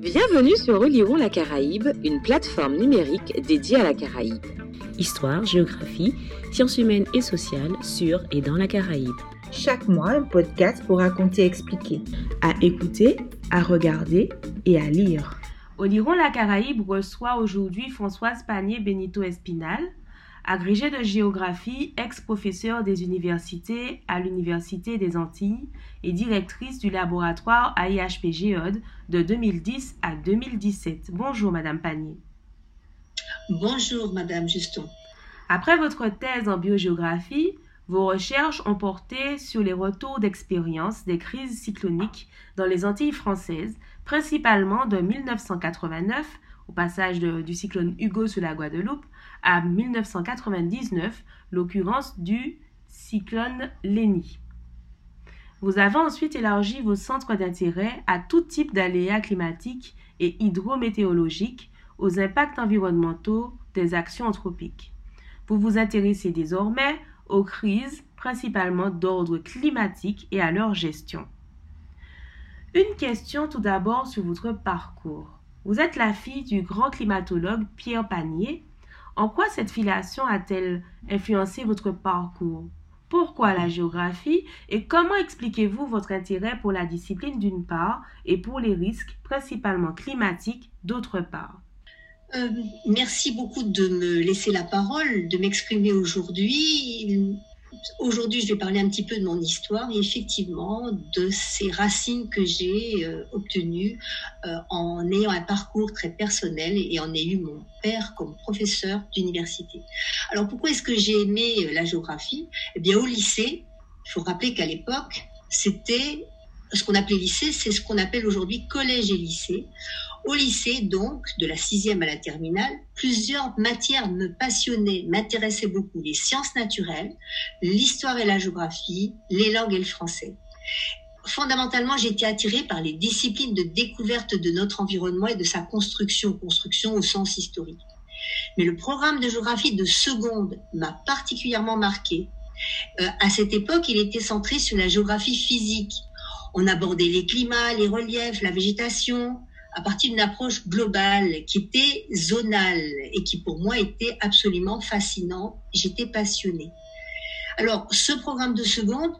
Bienvenue sur Relirons la Caraïbe, une plateforme numérique dédiée à la Caraïbe. Histoire, géographie, sciences humaines et sociales sur et dans la Caraïbe. Chaque mois, un podcast pour raconter et expliquer. À écouter, à regarder et à lire. Oliron La Caraïbe reçoit aujourd'hui Françoise Panier Benito Espinal, agrégée de géographie, ex-professeure des universités à l'Université des Antilles et directrice du laboratoire AIHP Géode de 2010 à 2017. Bonjour Madame Panier. Bonjour Madame Juston. Après votre thèse en biogéographie, vos recherches ont porté sur les retours d'expérience des crises cycloniques dans les Antilles françaises, principalement de 1989, au passage du cyclone Hugo sur la Guadeloupe, à 1999, l'occurrence du cyclone Lenny. Vous avez ensuite élargi vos centres d'intérêt à tout type d'aléas climatiques et hydrométéorologiques, aux impacts environnementaux des actions anthropiques. Vous vous intéressez désormais aux crises, principalement d'ordre climatique et à leur gestion. Une question tout d'abord sur votre parcours. Vous êtes la fille du grand climatologue Pierre Panier. En quoi cette filiation a-t-elle influencé votre parcours? Pourquoi la géographie? Et comment expliquez-vous votre intérêt pour la discipline d'une part et pour les risques, principalement climatiques, d'autre part? Euh, merci beaucoup de me laisser la parole, de m'exprimer aujourd'hui. Aujourd'hui, je vais parler un petit peu de mon histoire et effectivement de ces racines que j'ai euh, obtenues euh, en ayant un parcours très personnel et en ayant eu mon père comme professeur d'université. Alors pourquoi est-ce que j'ai aimé euh, la géographie? Eh bien au lycée, il faut rappeler qu'à l'époque, c'était ce qu'on appelait lycée, c'est ce qu'on appelle aujourd'hui collège et lycée. Au lycée, donc, de la sixième à la terminale, plusieurs matières me passionnaient, m'intéressaient beaucoup. Les sciences naturelles, l'histoire et la géographie, les langues et le français. Fondamentalement, j'étais attirée par les disciplines de découverte de notre environnement et de sa construction, construction au sens historique. Mais le programme de géographie de seconde m'a particulièrement marqué. Euh, à cette époque, il était centré sur la géographie physique. On abordait les climats, les reliefs, la végétation, à partir d'une approche globale qui était zonale et qui pour moi était absolument fascinant. J'étais passionnée. Alors, ce programme de seconde,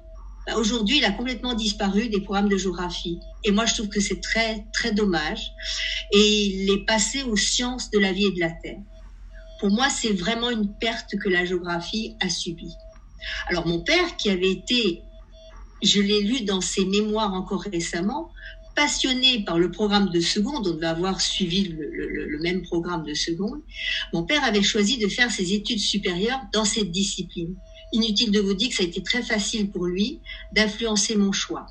bah, aujourd'hui, il a complètement disparu des programmes de géographie. Et moi, je trouve que c'est très, très dommage. Et il est passé aux sciences de la vie et de la terre. Pour moi, c'est vraiment une perte que la géographie a subie. Alors, mon père, qui avait été, je l'ai lu dans ses mémoires encore récemment, passionné par le programme de seconde, on devait avoir suivi le, même programme de seconde, mon père avait choisi de faire ses études supérieures dans cette discipline. Inutile de vous dire que ça a été très facile pour lui d'influencer mon choix.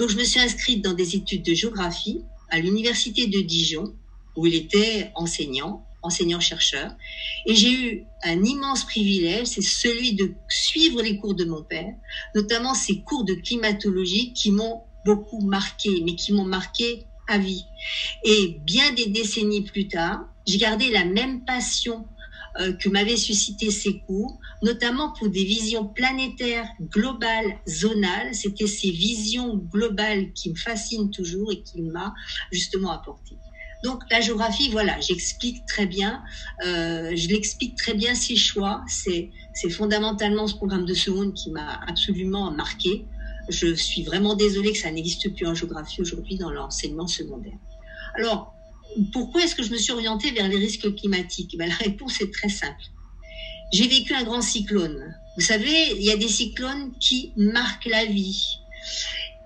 Donc je me suis inscrite dans des études de géographie à l'université de Dijon, où il était enseignant, enseignant-chercheur. Et j'ai eu un immense privilège, c'est celui de suivre les cours de mon père, notamment ses cours de climatologie qui m'ont beaucoup marqué, mais qui m'ont marqué à vie. Et bien des décennies plus tard, j'ai gardé la même passion euh, que m'avaient suscité ces cours, notamment pour des visions planétaires, globales, zonales. C'était ces visions globales qui me fascinent toujours et qui m'a justement apporté. Donc la géographie, voilà, j'explique très bien, euh, je l'explique très bien ses choix. C'est fondamentalement ce programme de seconde qui m'a absolument marqué. Je suis vraiment désolée que ça n'existe plus en géographie aujourd'hui dans l'enseignement secondaire. Alors, pourquoi est-ce que je me suis orientée vers les risques climatiques? Ben, La réponse est très simple. J'ai vécu un grand cyclone. Vous savez, il y a des cyclones qui marquent la vie.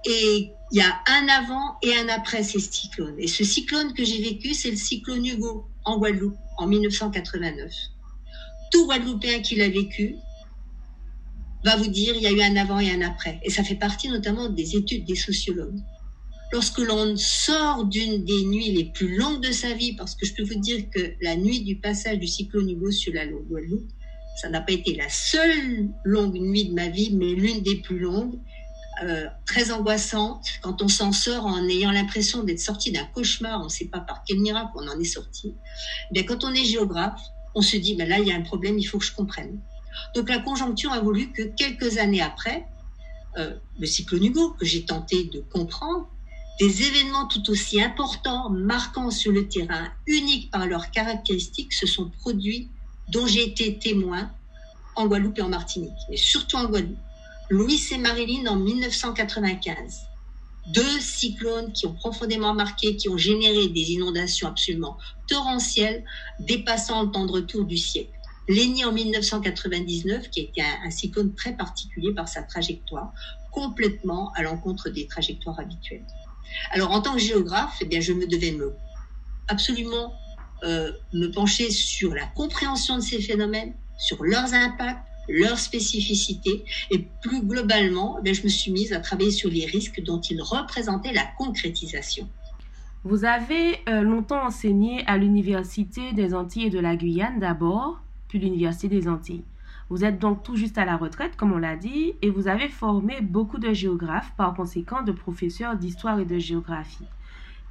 Et il y a un avant et un après ces cyclones. Et ce cyclone que j'ai vécu, c'est le cyclone Hugo en Guadeloupe en 1989. Tout Guadeloupéen qui l'a vécu va vous dire il y a eu un avant et un après. Et ça fait partie notamment des études des sociologues. Lorsque l'on sort d'une des nuits les plus longues de sa vie, parce que je peux vous dire que la nuit du passage du cyclone Hugo sur la Guadeloupe, ça n'a pas été la seule longue nuit de ma vie, mais l'une des plus longues, euh, très angoissante, quand on s'en sort en ayant l'impression d'être sorti d'un cauchemar, on ne sait pas par quel miracle on en est sorti. Eh bien, quand on est géographe, on se dit, ben là, il y a un problème, il faut que je comprenne. Donc la conjoncture a voulu que quelques années après, euh, le cyclone Hugo, que j'ai tenté de comprendre, Des événements tout aussi importants, marquants sur le terrain, uniques par leurs caractéristiques, se sont produits dont j'ai été témoin en Guadeloupe et en Martinique, mais surtout en Guadeloupe. Louis et Marilyn en 1995. Deux cyclones qui ont profondément marqué, qui ont généré des inondations absolument torrentielles, dépassant le temps de retour du siècle. Léni en 1999, qui était un, un, cyclone très particulier par sa trajectoire, complètement à l'encontre des trajectoires habituelles. Alors, en tant que géographe, eh bien, je me devais me absolument euh, me pencher sur la compréhension de ces phénomènes, sur leurs impacts, leurs spécificités, et plus globalement, eh bien, je me suis mise à travailler sur les risques dont ils représentaient la concrétisation. Vous avez euh, longtemps enseigné à l'Université des Antilles et de la Guyane d'abord, puis l'Université des Antilles. Vous êtes donc tout juste à la retraite, comme on l'a dit, et vous avez formé beaucoup de géographes, par conséquent de professeurs d'histoire et de géographie.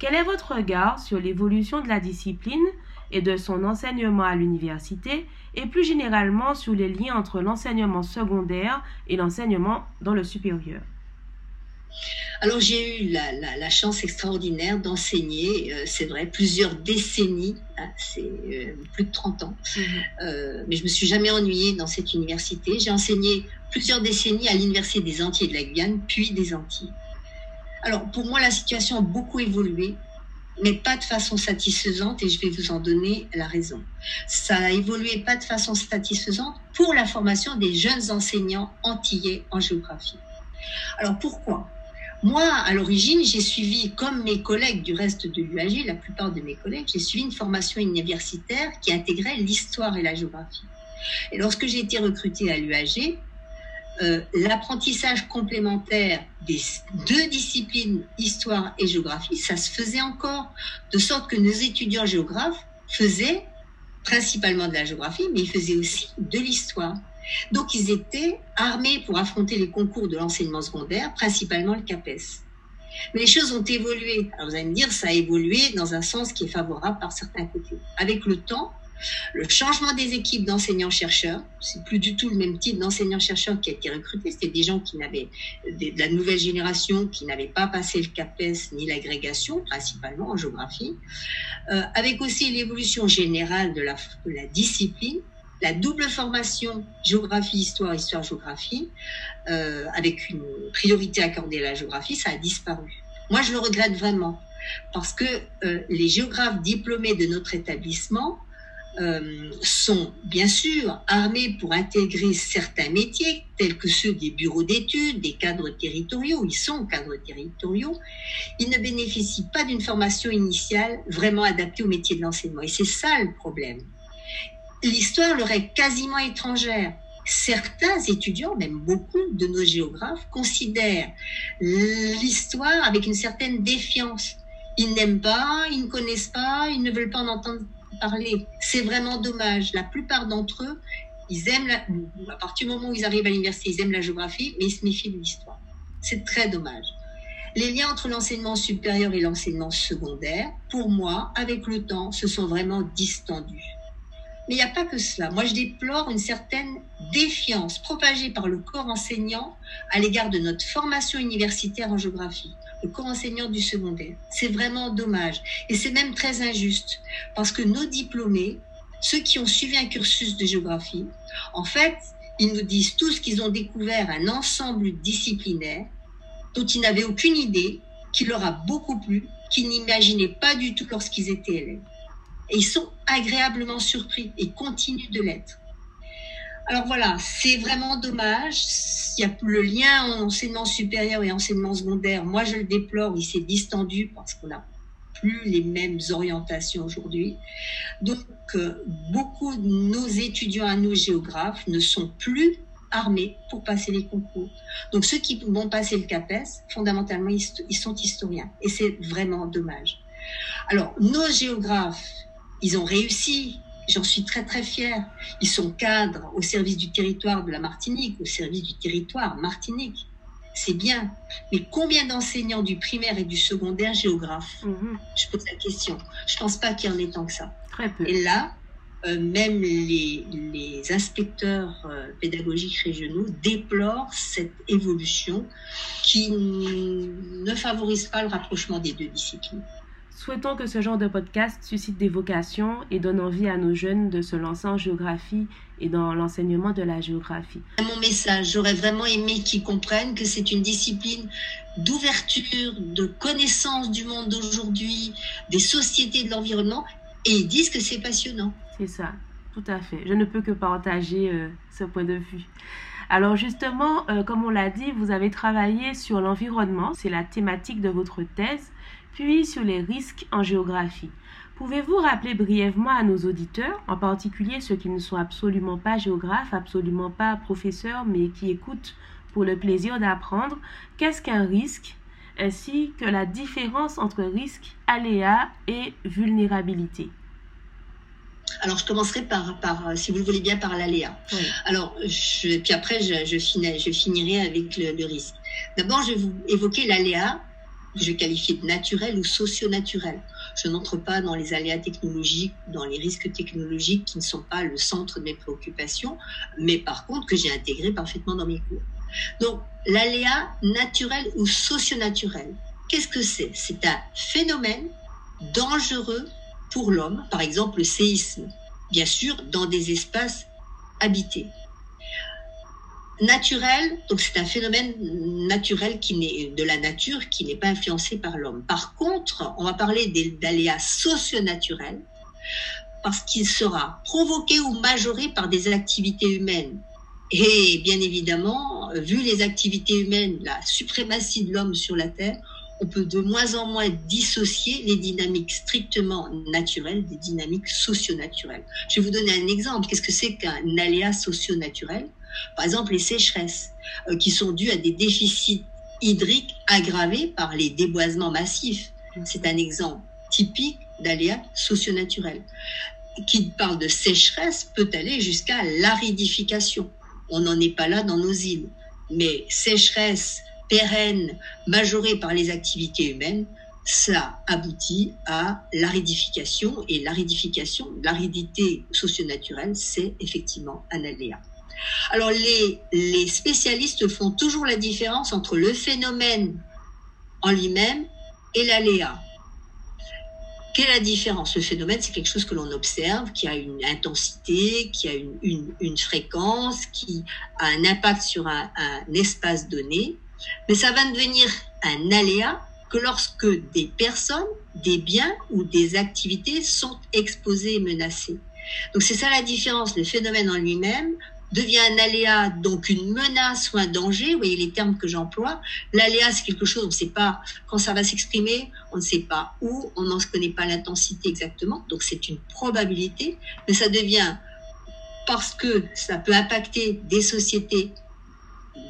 Quel est votre regard sur l'évolution de la discipline et de son enseignement à l'université, et plus généralement sur les liens entre l'enseignement secondaire et l'enseignement dans le supérieur? Alors j'ai eu la, la, la, chance extraordinaire d'enseigner, euh, c'est vrai, plusieurs décennies, hein, c'est euh, plus de 30 ans, mmh. euh, mais je me suis jamais ennuyée dans cette université. J'ai enseigné plusieurs décennies à l'université des Antilles et de la Guyane, puis des Antilles. Alors pour moi, la situation a beaucoup évolué, mais pas de façon satisfaisante, et je vais vous en donner la raison. Ça a évolué pas de façon satisfaisante pour la formation des jeunes enseignants antillais en géographie. Alors pourquoi? Moi, à l'origine, j'ai suivi, comme mes collègues du reste de l'UAG, la plupart de mes collègues, j'ai suivi une formation universitaire qui intégrait l'histoire et la géographie. Et lorsque j'ai été recrutée à l'UAG, euh, l'apprentissage complémentaire des deux disciplines, histoire et géographie, ça se faisait encore, de sorte que nos étudiants géographes faisaient principalement de la géographie, mais ils faisaient aussi de l'histoire. Donc ils étaient armés pour affronter les concours de l'enseignement secondaire, principalement le CAPES. Mais les choses ont évolué. Alors vous allez me dire, ça a évolué dans un sens qui est favorable par certains côtés. Avec le temps, le changement des équipes d'enseignants-chercheurs, c'est plus du tout le même type d'enseignants-chercheurs qui a été recruté, c'était des gens qui n'avaient, de la nouvelle génération, qui n'avaient pas passé le CAPES ni l'agrégation, principalement en géographie, euh, avec aussi l'évolution générale de la, de la discipline, la double formation géographie, histoire, histoire, géographie, euh, avec une priorité accordée à la géographie, ça a disparu. Moi, je le regrette vraiment, parce que euh, les géographes diplômés de notre établissement euh, sont bien sûr armés pour intégrer certains métiers, tels que ceux des bureaux d'études, des cadres territoriaux, ils sont cadres territoriaux, ils ne bénéficient pas d'une formation initiale vraiment adaptée au métier de l'enseignement. Et c'est ça le problème l'histoire leur est quasiment étrangère. Certains étudiants, même beaucoup de nos géographes, considèrent l'histoire avec une certaine défiance. Ils n'aiment pas, ils ne connaissent pas, ils ne veulent pas en entendre parler. C'est vraiment dommage. La plupart d'entre eux, ils aiment la, à partir du moment où ils arrivent à l'université, ils aiment la géographie, mais ils se méfient de l'histoire. C'est très dommage. Les liens entre l'enseignement supérieur et l'enseignement secondaire, pour moi, avec le temps, se sont vraiment distendus. Mais il n'y a pas que cela. Moi, je déplore une certaine défiance propagée par le corps enseignant à l'égard de notre formation universitaire en géographie, le corps enseignant du secondaire. C'est vraiment dommage. Et c'est même très injuste, parce que nos diplômés, ceux qui ont suivi un cursus de géographie, en fait, ils nous disent tous qu'ils ont découvert un ensemble disciplinaire dont ils n'avaient aucune idée, qui leur a beaucoup plu, qu'ils n'imaginaient pas du tout lorsqu'ils étaient élèves. Et ils sont agréablement surpris et continuent de l'être. Alors voilà, c'est vraiment dommage. Il y a le lien enseignement supérieur et enseignement secondaire. Moi, je le déplore. Il s'est distendu parce qu'on n'a plus les mêmes orientations aujourd'hui. Donc, euh, beaucoup de nos étudiants à nos géographes ne sont plus armés pour passer les concours. Donc, ceux qui vont passer le CAPES, fondamentalement, ils sont historiens. Et c'est vraiment dommage. Alors, nos géographes ils ont réussi. J'en suis très très fière. Ils sont cadres au service du territoire de la Martinique, au service du territoire Martinique. C'est bien. Mais combien d'enseignants du primaire et du secondaire géographes mhm. Je pose la question. Je pense pas qu'il y en ait tant que ça. Très peu. Et là, euh, même les, inspecteurs euh, pédagogiques régionaux déplorent cette évolution qui ne favorise pas le rapprochement des deux disciplines. Souhaitons que ce genre de podcast suscite des vocations et donne envie à nos jeunes de se lancer en géographie et dans l'enseignement de la géographie. Mon message, j'aurais vraiment aimé qu'ils comprennent que c'est une discipline d'ouverture, de connaissance du monde d'aujourd'hui, des sociétés de l'environnement, et ils disent que c'est passionnant. C'est ça, tout à fait. Je ne peux que partager euh, ce point de vue. Alors justement, euh, comme on l'a dit, vous avez travaillé sur l'environnement, c'est la thématique de votre thèse, puis sur les risques en géographie. Pouvez-vous rappeler brièvement à nos auditeurs, en particulier ceux qui ne sont absolument pas géographes, absolument pas professeurs, mais qui écoutent pour le plaisir d'apprendre, qu'est-ce qu'un risque, ainsi que la différence entre risque, aléa et vulnérabilité? Alors, je commencerai par, par, si vous le voulez bien, par l'aléa. Alors, je, puis après, je, je, je finirai avec le, risque. D'abord, je vais vous évoquer l'aléa que je qualifie de naturel ou socio-naturel. Je n'entre pas dans les aléas technologiques, dans les risques technologiques qui ne sont pas le centre de mes préoccupations, mais par contre que j'ai intégré parfaitement dans mes cours. Donc, l'aléa naturel ou socio-naturel, qu'est-ce que c'est? C'est un phénomène dangereux pour l'homme, par exemple le séisme, bien sûr dans des espaces habités. Naturel, donc c'est un phénomène naturel qui n'est de la nature qui n'est pas influencé par l'homme. Par contre, on va parler d'aléas socio-naturels parce qu'il sera provoqué ou majoré par des activités humaines. Et bien évidemment, vu les activités humaines, la suprématie de l'homme sur la Terre, on peut de moins en moins dissocier les dynamiques strictement naturelles des dynamiques socio-naturelles. Je vais vous donner un exemple. Qu'est-ce que c'est qu'un aléa socio-naturel? Par exemple, les sécheresses, euh, qui sont dues à des déficits hydriques aggravés par les déboisements massifs. C'est un exemple typique d'aléa socio-naturel. Qui parle de sécheresse peut aller jusqu'à l'aridification. On n'en est pas là dans nos îles. Mais sécheresse pérenne, majorée par les activités humaines, ça aboutit à l'aridification. Et l'aridification, l'aridité socio-naturelle, c'est effectivement un aléa. Alors les, les spécialistes font toujours la différence entre le phénomène en lui-même et l'aléa. Quelle est la différence? Le phénomène, c'est quelque chose que l'on observe, qui a une intensité, qui a une, une, fréquence, qui a un impact sur un, espace donné. Mais ça va devenir un aléa que lorsque des personnes, des biens ou des activités sont exposés et menacés. Donc c'est ça la différence. Le phénomène en lui-même devient un aléa, donc une menace ou un danger. Vous voyez les termes que j'emploie. L'aléa, c'est quelque chose, on ne sait pas quand ça va s'exprimer, on ne sait pas où, on n'en connaît pas l'intensité exactement. Donc c'est une probabilité, mais ça devient parce que ça peut impacter des sociétés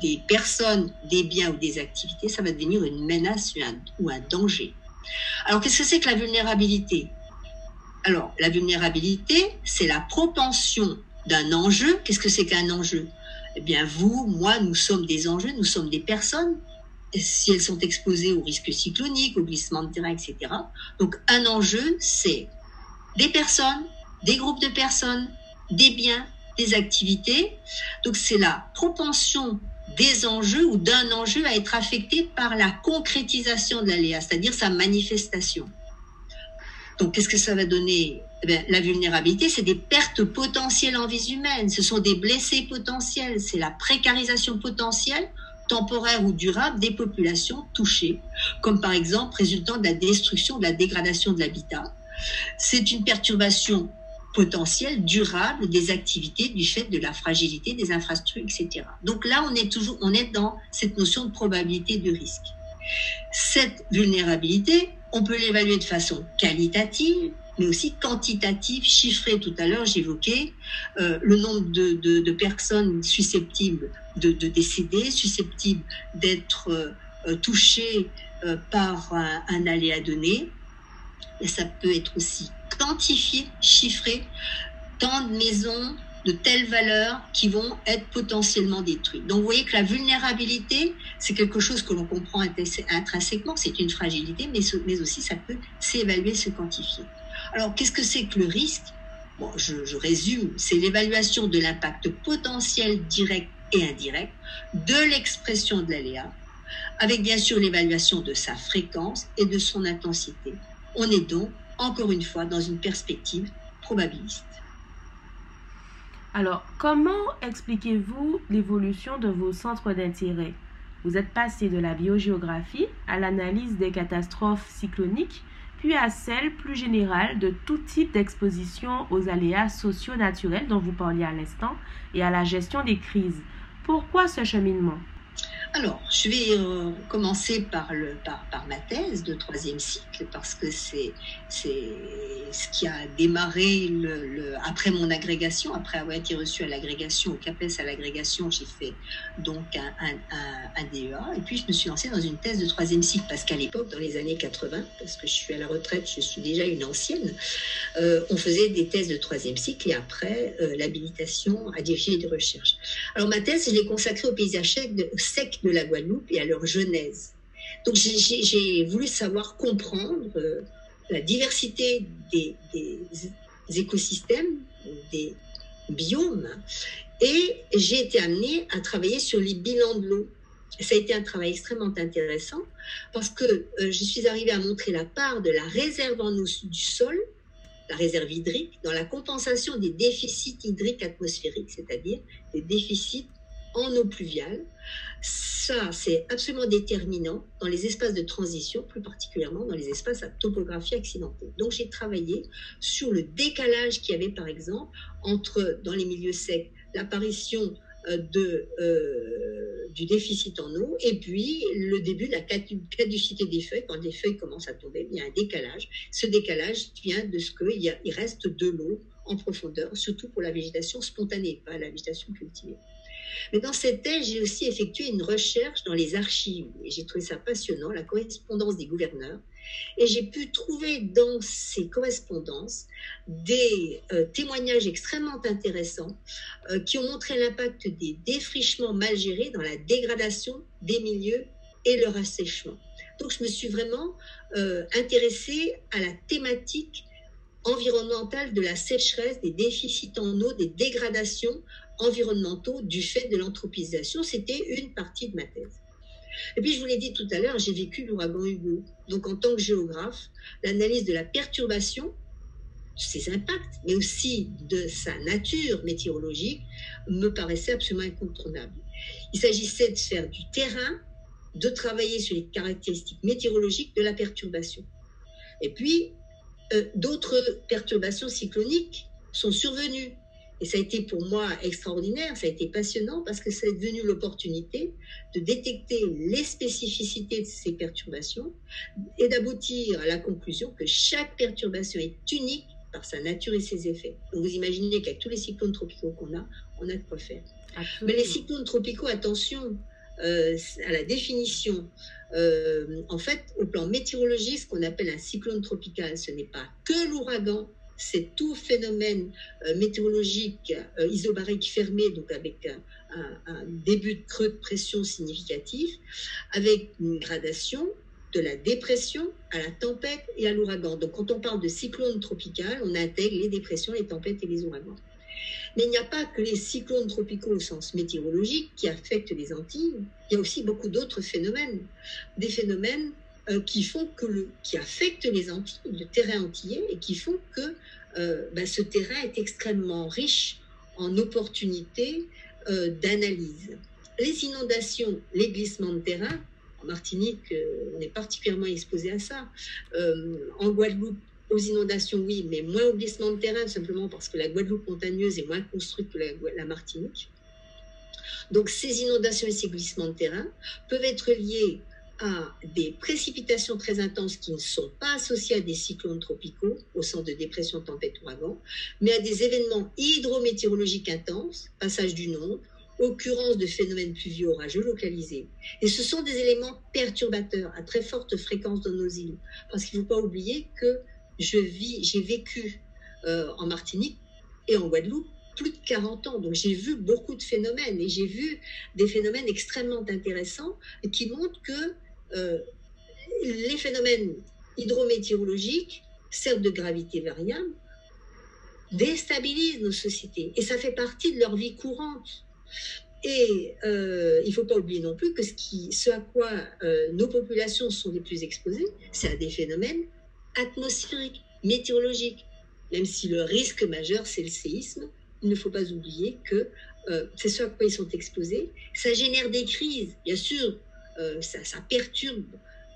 des personnes, des biens ou des activités, ça va devenir une menace ou un, danger. Alors, qu'est-ce que c'est que la vulnérabilité? Alors, la vulnérabilité, c'est la propension d'un enjeu. Qu'est-ce que c'est qu'un enjeu? Eh bien, vous, moi, nous sommes des enjeux, nous sommes des personnes. Si elles sont exposées aux risques cycloniques, au glissement de terrain, etc. Donc, un enjeu, c'est des personnes, des groupes de personnes, des biens, des activités. Donc, c'est la propension des enjeux ou d'un enjeu à être affecté par la concrétisation de l'aléa, c'est-à-dire sa manifestation. Donc, qu'est-ce que ça va donner? Eh La vulnérabilité, c'est des pertes potentielles en vie humaine, ce sont des blessés potentiels, c'est la précarisation potentielle, temporaire ou durable, des populations touchées, comme par exemple résultant de la destruction, de la dégradation de l'habitat. C'est une perturbation potentiel durable des activités du fait de la fragilité des infrastructures, etc. Donc là, on est toujours, on est dans cette notion de probabilité de risque. Cette vulnérabilité, on peut l'évaluer de façon qualitative, mais aussi quantitative, chiffrée. Tout à l'heure, j'évoquais euh, le nombre de, personnes susceptibles de, décéder, susceptibles d'être euh, touchées euh, par un, aléa donné. Et ça peut être aussi quantifier, chiffrer tant de maisons de telles valeurs qui vont être potentiellement détruites. Donc vous voyez que la vulnérabilité, c'est quelque chose que l'on comprend intrinsèquement, c'est une fragilité, mais aussi ça peut s'évaluer, se quantifier. Alors qu'est-ce que c'est que le risque? Je résume, c'est l'évaluation de l'impact potentiel direct et indirect de l'expression de l'aléa, avec bien sûr l'évaluation de sa fréquence et de son intensité. On est donc, encore une fois, dans une perspective probabiliste. Alors, comment expliquez-vous l'évolution de vos centres d'intérêt? Vous êtes passé de la biogéographie à l'analyse des catastrophes cycloniques, puis à celle plus générale de tout type d'exposition aux aléas sociaux naturels dont vous parliez à l'instant et à la gestion des crises. Pourquoi ce cheminement? Alors, je vais euh, commencer par, ma thèse de troisième cycle parce que c'est ce qui a démarré après mon agrégation, après avoir été reçu à l'agrégation, au CAPES à l'agrégation, j'ai fait donc un, DEA et puis je me suis lancée dans une thèse de troisième cycle parce qu'à l'époque, dans les années 80, parce que je suis à la retraite, je suis déjà une ancienne, euh, on faisait des thèses de troisième cycle et après euh, l'habilitation à diriger des recherches. Alors ma thèse, je l'ai consacrée au paysage la Guadeloupe et à leur genèse. Donc j'ai voulu savoir comprendre euh, la diversité des, des, écosystèmes, des biomes, et j'ai été amenée à travailler sur les bilans de l'eau. Ça a été un travail extrêmement intéressant parce que euh, je suis arrivée à montrer la part de la réserve en eau du sol, la réserve hydrique, dans la compensation des déficits hydriques atmosphériques, c'est-à-dire des déficits en eau pluviale. Ça, c'est absolument déterminant dans les espaces de transition, plus particulièrement dans les espaces à topographie accidentée. Donc, j'ai travaillé sur le décalage qu'il y avait, par exemple, entre, dans les milieux secs, l'apparition euh, euh, du déficit en eau et puis le début de la caducité des feuilles. Quand les feuilles commencent à tomber, il y a un décalage. Ce décalage vient de ce qu'il il reste de l'eau en profondeur, surtout pour la végétation spontanée, pas la végétation cultivée. Mais dans cette thèse, j'ai aussi effectué une recherche dans les archives et j'ai trouvé ça passionnant, la correspondance des gouverneurs. Et j'ai pu trouver dans ces correspondances des euh, témoignages extrêmement intéressants euh, qui ont montré l'impact des défrichements mal gérés dans la dégradation des milieux et leur assèchement. Donc je me suis vraiment euh, intéressée à la thématique environnementale de la sécheresse, des déficits en eau, des dégradations environnementaux du fait de l'anthropisation. C'était une partie de ma thèse. Et puis, je vous l'ai dit tout à l'heure, j'ai vécu l'ouragan Hugo. Donc, en tant que géographe, l'analyse de la perturbation, ses impacts, mais aussi de sa nature météorologique, me paraissait absolument incontournable. Il s'agissait de faire du terrain, de travailler sur les caractéristiques météorologiques de la perturbation. Et puis, euh, d'autres perturbations cycloniques sont survenues. Et ça a été pour moi extraordinaire, ça a été passionnant parce que c'est devenu l'opportunité de détecter les spécificités de ces perturbations et d'aboutir à la conclusion que chaque perturbation est unique par sa nature et ses effets. Donc vous imaginez qu'avec tous les cyclones tropicaux qu'on a, on a de quoi faire. Absolument. Mais les cyclones tropicaux, attention euh, à la définition. Euh, en fait, au plan météorologique, ce qu'on appelle un cyclone tropical, ce n'est pas que l'ouragan, c'est tout phénomène euh, météorologique euh, isobarique fermé, donc avec un, un, début de creux de pression significatif, avec une gradation de la dépression à la tempête et à l'ouragan. Donc quand on parle de cyclone tropical, on intègre les dépressions, les tempêtes et les ouragans. Mais il n'y a pas que les cyclones tropicaux au sens météorologique qui affectent les Antilles, il y a aussi beaucoup d'autres phénomènes, des phénomènes euh, qui font que qui affectent les Antilles, le terrain antillais, et qui font que euh, ben, ce terrain est extrêmement riche en opportunités euh, d'analyse. Les inondations, les glissements de terrain, en Martinique, on est particulièrement exposé à ça. En Guadeloupe, aux inondations, oui, mais moins aux glissements de terrain, simplement parce que la Guadeloupe montagneuse est moins construite que la, la Martinique. Donc ces inondations et ces glissements de terrain peuvent être liés à des précipitations très intenses qui ne sont pas associées à des cyclones tropicaux au sens de dépression, tempête, ouragan, mais à des événements hydrométéorologiques intenses, passage du nombre, occurrence de phénomènes pluvieux orageux localisés. Et ce sont des éléments perturbateurs à très forte fréquence dans nos îles. Parce qu'il ne faut pas oublier que je vis, j'ai vécu euh, en Martinique et en Guadeloupe plus de 40 ans. Donc j'ai vu beaucoup de phénomènes et j'ai vu des phénomènes extrêmement intéressants qui montrent que euh, les phénomènes hydrométéorologiques, certes de gravité variable, déstabilisent nos sociétés et ça fait partie de leur vie courante. Et euh, il ne faut pas oublier non plus que ce, à quoi euh, nos populations sont les plus exposées, c'est à des phénomènes atmosphériques, météorologiques. Même si le risque majeur, c'est le séisme, il ne faut pas oublier que c'est ce à quoi ils sont exposés. Ça génère des crises, bien sûr, ça, ça, perturbe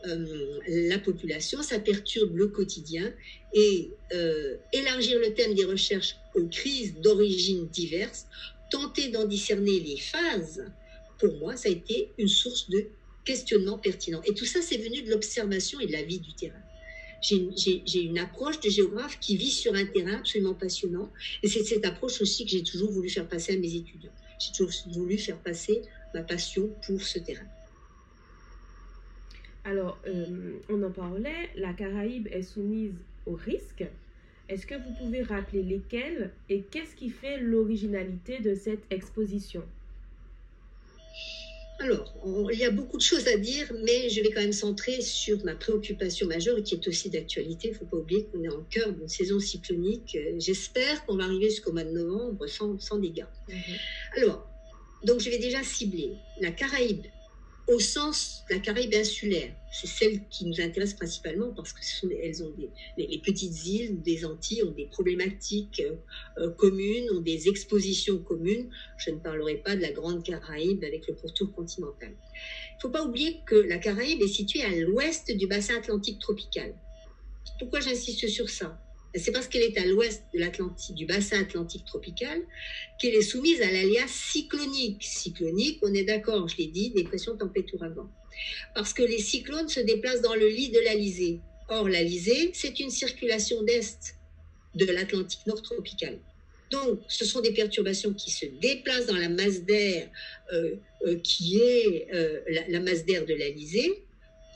la population, ça perturbe le quotidien. Et élargir le thème des recherches aux crises d'origine diverses tenter d'en discerner les phases, pour moi, ça a été une source de questionnement pertinent. Et tout ça, c'est venu de l'observation et de la vie du terrain. J'ai une approche de géographe qui vit sur un terrain absolument passionnant. Et c'est cette approche aussi que j'ai toujours voulu faire passer à mes étudiants. J'ai toujours voulu faire passer ma passion pour ce terrain. Alors, euh, on en parlait, la Caraïbe est soumise au risque. Est-ce que vous pouvez rappeler lesquels et qu'est-ce qui fait l'originalité de cette exposition? Alors, il y a beaucoup de choses à dire, mais je vais quand même centrer sur ma préoccupation majeure qui est aussi d'actualité. Il ne faut pas oublier qu'on est en cœur d'une saison cyclonique. J'espère qu'on va arriver jusqu'au mois de novembre sans, sans dégâts. Mhm. Alors, donc je vais déjà cibler la Caraïbe au sens de la Caraïbe insulaire. C'est celle qui nous intéresse principalement parce que elles ont des, les, petites îles des Antilles ont des problématiques euh, communes, ont des expositions communes. Je ne parlerai pas de la Grande Caraïbe avec le pourtour continental. Il ne faut pas oublier que la Caraïbe est située à l'ouest du bassin atlantique tropical. Pourquoi j'insiste sur ça? C'est parce qu'elle est à l'ouest de l'Atlantique, du bassin atlantique tropical, qu'elle est soumise à l'alias cyclonique. Cyclonique, on est d'accord, je l'ai dit, dépression, tempête, ouragan. Parce que les cyclones se déplacent dans le lit de l'Alizé. Or, l'Alizé, c'est une circulation d'est de l'Atlantique nord tropical. Donc, ce sont des perturbations qui se déplacent dans la masse d'air euh, euh, qui est euh, la, la, masse d'air de l'Alizé.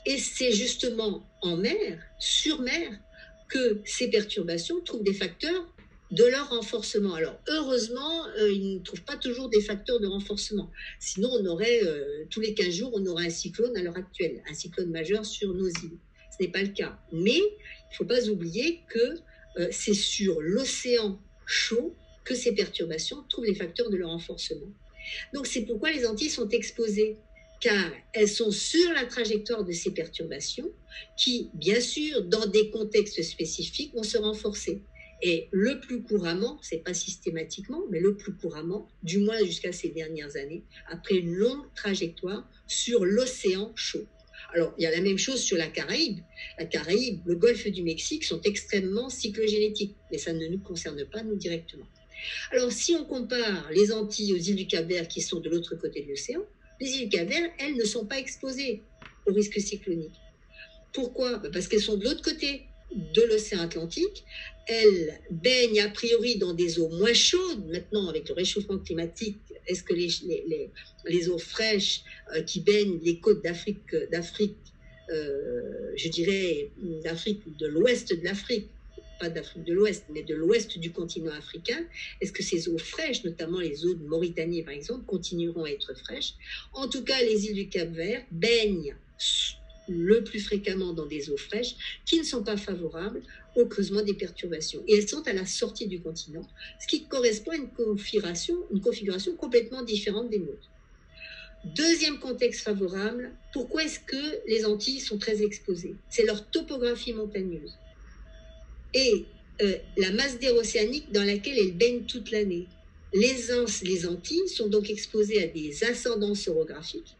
Et c'est justement en mer, sur mer, que ces perturbations trouvent des facteurs de leur renforcement. Alors heureusement, euh, ils ne trouvent pas toujours des facteurs de renforcement. Sinon, on aurait euh, tous les 15 jours, on aurait un cyclone à l'heure actuelle, un cyclone majeur sur nos îles. Ce n'est pas le cas. Mais il ne faut pas oublier que euh, c'est sur l'océan chaud que ces perturbations trouvent les facteurs de leur renforcement. Donc c'est pourquoi les Antilles sont exposées car elles sont sur la trajectoire de ces perturbations qui, bien sûr, dans des contextes spécifiques, vont se renforcer. Et le plus couramment, c'est pas systématiquement, mais le plus couramment, du moins jusqu'à ces dernières années, après une longue trajectoire sur l'océan chaud. Alors, il y a la même chose sur la Caraïbe. La Caraïbe, le golfe du Mexique sont extrêmement cyclogénétiques, mais ça ne nous concerne pas, nous, directement. Alors, si on compare les Antilles aux îles du Cap-Vert qui sont de l'autre côté de l'océan, les îles Cap-Vert, elles ne sont pas exposées au risque cyclonique. Pourquoi? Bah, Parce qu'elles sont de l'autre côté de l'océan Atlantique. Elles baignent a priori dans des eaux moins chaudes. Maintenant, avec le réchauffement climatique, est-ce que les, eaux fraîches euh, qui baignent les côtes d'Afrique, d'Afrique euh, je dirais d'Afrique, de l'ouest de l'Afrique, pas d'Afrique de l'Ouest, mais de l'ouest du continent africain, est-ce que ces eaux fraîches, notamment les eaux de Mauritanie par exemple, continueront à être fraîches? En tout cas, les îles du Cap-Vert baignent le plus fréquemment dans des eaux fraîches qui ne sont pas favorables au creusement des perturbations. Et elles sont à la sortie du continent, ce qui correspond à une configuration, une configuration complètement différente des nôtres. Deuxième contexte favorable, pourquoi est-ce que les Antilles sont très exposées? C'est leur topographie montagneuse et euh, la masse d'air océanique dans laquelle elles baignent toute l'année. Les, les Antilles sont donc exposées à des ascendances orographiques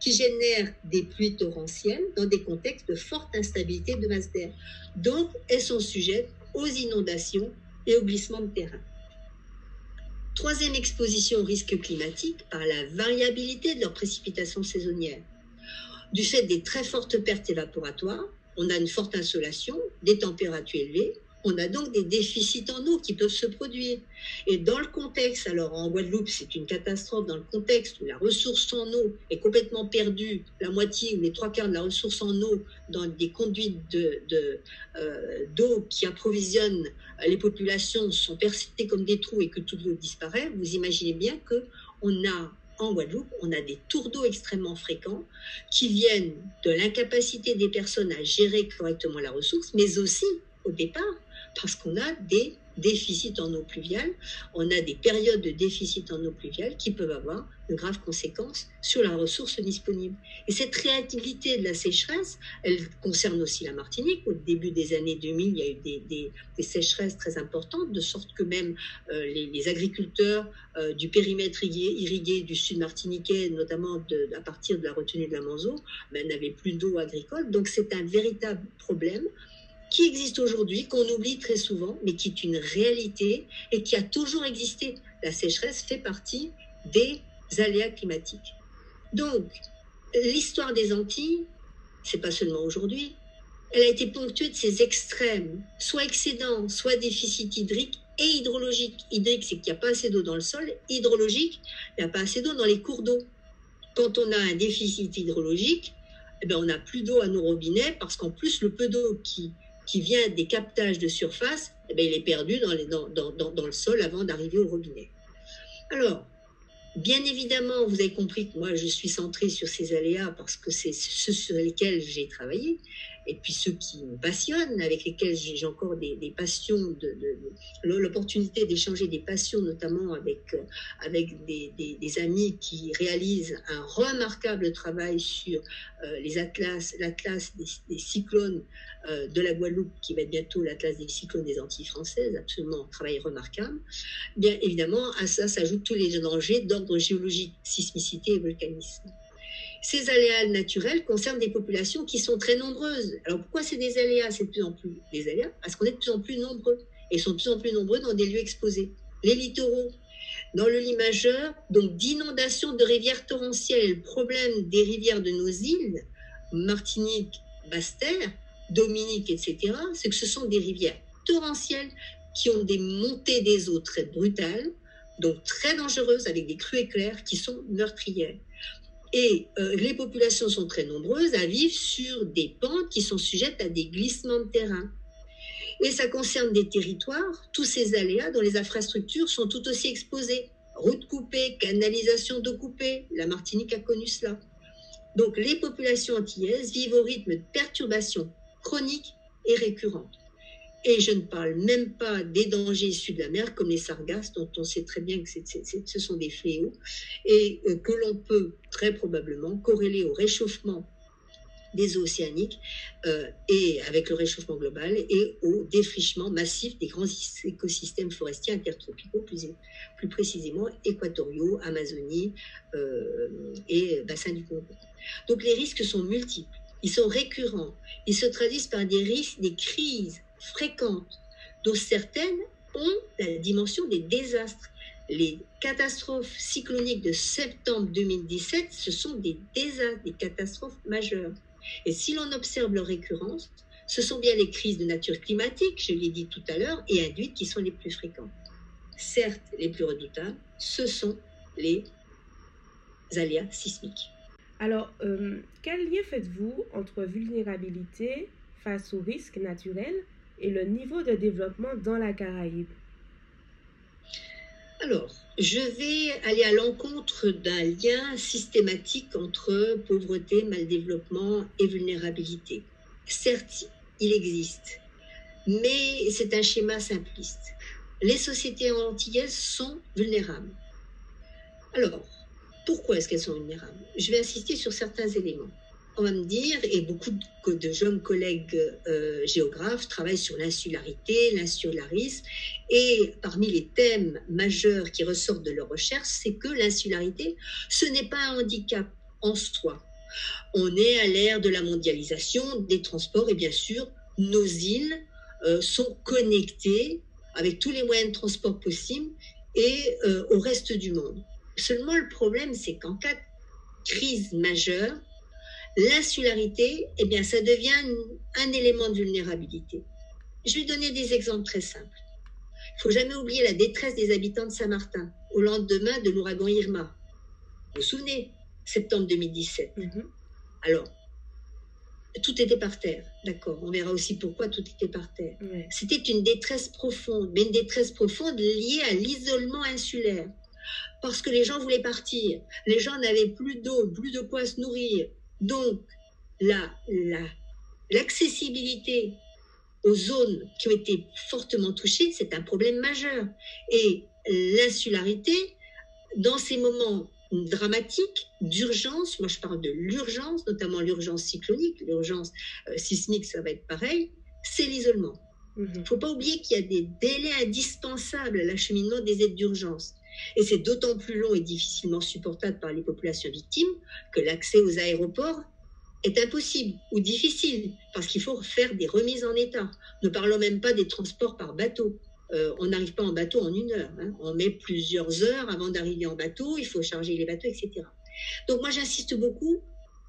qui génèrent des pluies torrentielles dans des contextes de forte instabilité de masse d'air. Donc, elles sont sujettes aux inondations et aux glissements de terrain. Troisième exposition au risque climatique par la variabilité de leurs précipitations saisonnières. Du fait des très fortes pertes évaporatoires, on a une forte insolation, des températures élevées, on a donc des déficits en eau qui peuvent se produire. Et dans le contexte, alors en Guadeloupe, c'est une catastrophe dans le contexte où la ressource en eau est complètement perdue, la moitié ou les trois quarts de la ressource en eau dans des conduites d'eau de, euh, qui approvisionnent les populations sont percées comme des trous et que toute l'eau disparaît, vous imaginez bien que on a en Guadeloupe, on a des tours d'eau extrêmement fréquents qui viennent de l'incapacité des personnes à gérer correctement la ressource, mais aussi, au départ, parce qu'on a des déficit en eau pluviale, on a des périodes de déficit en eau pluviale qui peuvent avoir de graves conséquences sur la ressource disponible. Et cette réactivité de la sécheresse, elle concerne aussi la Martinique. Au début des années 2000, il y a eu des, sécheresses très importantes, de sorte que même euh, les, agriculteurs euh, du périmètre irrigué, du sud martiniquais, notamment à partir de la retenue de la Manzo, ben, n'avaient plus d'eau agricole. Donc c'est un véritable problème qui existe aujourd'hui, qu'on oublie très souvent, mais qui est une réalité et qui a toujours existé. La sécheresse fait partie des aléas climatiques. Donc, l'histoire des Antilles, c'est pas seulement aujourd'hui, elle a été ponctuée de ces extrêmes, soit excédent, soit déficit hydrique et hydrologique. Hydrique, c'est qu'il n'y a pas assez d'eau dans le sol. Hydrologique, il n'y a pas assez d'eau dans les cours d'eau. Quand on a un déficit hydrologique, eh bien, on n'a plus d'eau à nos robinets parce qu'en plus, le peu d'eau qui qui vient des captages de surface, eh bien, il est perdu dans, dans le sol avant d'arriver au robinet. Alors, bien évidemment, vous avez compris que moi, je suis centrée sur ces aléas parce que c'est ceux sur lesquels j'ai travaillé et puis ceux qui me passionnent, avec lesquels j'ai encore des, passions, l'opportunité d'échanger des passions, notamment avec, euh, avec des, des, amis qui réalisent un remarquable travail sur euh, les atlas, l'atlas des, cyclones euh, de la Guadeloupe, qui va être bientôt l'atlas des cyclones des Antilles françaises, absolument un travail remarquable. Bien évidemment, à ça s'ajoutent tous les dangers d'ordre géologique, sismicité et volcanisme. Ces aléas naturels concernent des populations qui sont très nombreuses. Alors pourquoi c'est des aléas? C'est de plus en plus des aléas parce qu'on est de plus en plus nombreux et sont de plus en plus nombreux dans des lieux exposés. Les littoraux, dans le lit majeur, donc d'inondations de rivières torrentielles. Le problème des rivières de nos îles, Martinique, Basse-Terre, Dominique, etc., c'est que ce sont des rivières torrentielles qui ont des montées des eaux très brutales, donc très dangereuses, avec des crues éclairs qui sont meurtrières. Et euh, les populations sont très nombreuses à vivre sur des pentes qui sont sujettes à des glissements de terrain. Et ça concerne des territoires, tous ces aléas dont les infrastructures sont tout aussi exposées. Routes coupées, canalisation d'eau coupée, la Martinique a connu cela. Donc les populations antillaises vivent au rythme de perturbations chroniques et récurrentes. Et je ne parle même pas des dangers issus de la mer, comme les sargasses, dont on sait très bien que ce sont des fléaux, et euh, que l'on peut très probablement corréler au réchauffement des eaux océaniques euh, et avec le réchauffement global et au défrichement massif des grands écosystèmes forestiers intertropicaux, plus, précisément équatoriaux, Amazonie euh, et bassin du Congo. Donc les risques sont multiples, ils sont récurrents, ils se traduisent par des risques, des crises fréquentes, dont certaines ont la dimension des désastres. Les catastrophes cycloniques de septembre 2017, ce sont des désastres, des catastrophes majeures. Et si l'on observe leur récurrence, ce sont bien les crises de nature climatique, je l'ai dit tout à l'heure, et induites qui sont les plus fréquentes. Certes, les plus redoutables, ce sont les aléas sismiques. Alors, euh, quel lien faites-vous entre vulnérabilité face aux risques naturels et le niveau de développement dans la Caraïbe alors, je vais aller à l'encontre d'un lien systématique entre pauvreté, mal-développement et vulnérabilité. Certes, il existe, mais c'est un schéma simpliste. Les sociétés antillaises sont vulnérables. Alors, pourquoi est-ce qu'elles sont vulnérables? Je vais insister sur certains éléments on va me dire, et beaucoup de, jeunes collègues euh, géographes travaillent sur l'insularité, l'insularisme, et parmi les thèmes majeurs qui ressortent de leurs recherches, c'est que l'insularité, ce n'est pas un handicap en soi. On est à l'ère de la mondialisation, des transports, et bien sûr, nos îles euh, sont connectées avec tous les moyens de transport possibles et euh, au reste du monde. Seulement, le problème, c'est qu'en cas de crise majeure, l'insularité, eh bien, ça devient un élément de vulnérabilité. Je vais donner des exemples très simples. Il faut jamais oublier la détresse des habitants de Saint-Martin au lendemain de l'ouragan Irma. Vous vous souvenez, septembre 2017. Mm-hmm. Alors, tout était par terre, d'accord. On verra aussi pourquoi tout était par terre. C'était une détresse profonde, mais une détresse profonde liée à l'isolement insulaire. Parce que les gens voulaient partir, les gens n'avaient plus d'eau, plus de quoi se nourrir, donc, l'accessibilité aux zones qui ont été fortement touchées, c'est un problème majeur. Et l'insularité, dans ces moments dramatiques, d'urgence, moi je parle de l'urgence, notamment l'urgence cyclonique, l'urgence euh, sismique, ça va être pareil, c'est l'isolement. Il mhm. ne faut pas oublier qu'il y a des délais indispensables à l'acheminement des aides d'urgence. Et c'est d'autant plus long et difficilement supportable par les populations victimes que l'accès aux aéroports est impossible ou difficile parce qu'il faut faire des remises en état. Ne parlons même pas des transports par bateau. Euh, on n'arrive pas en bateau en une heure. Hein. On met plusieurs heures avant d'arriver en bateau. Il faut charger les bateaux, etc. Donc moi j'insiste beaucoup,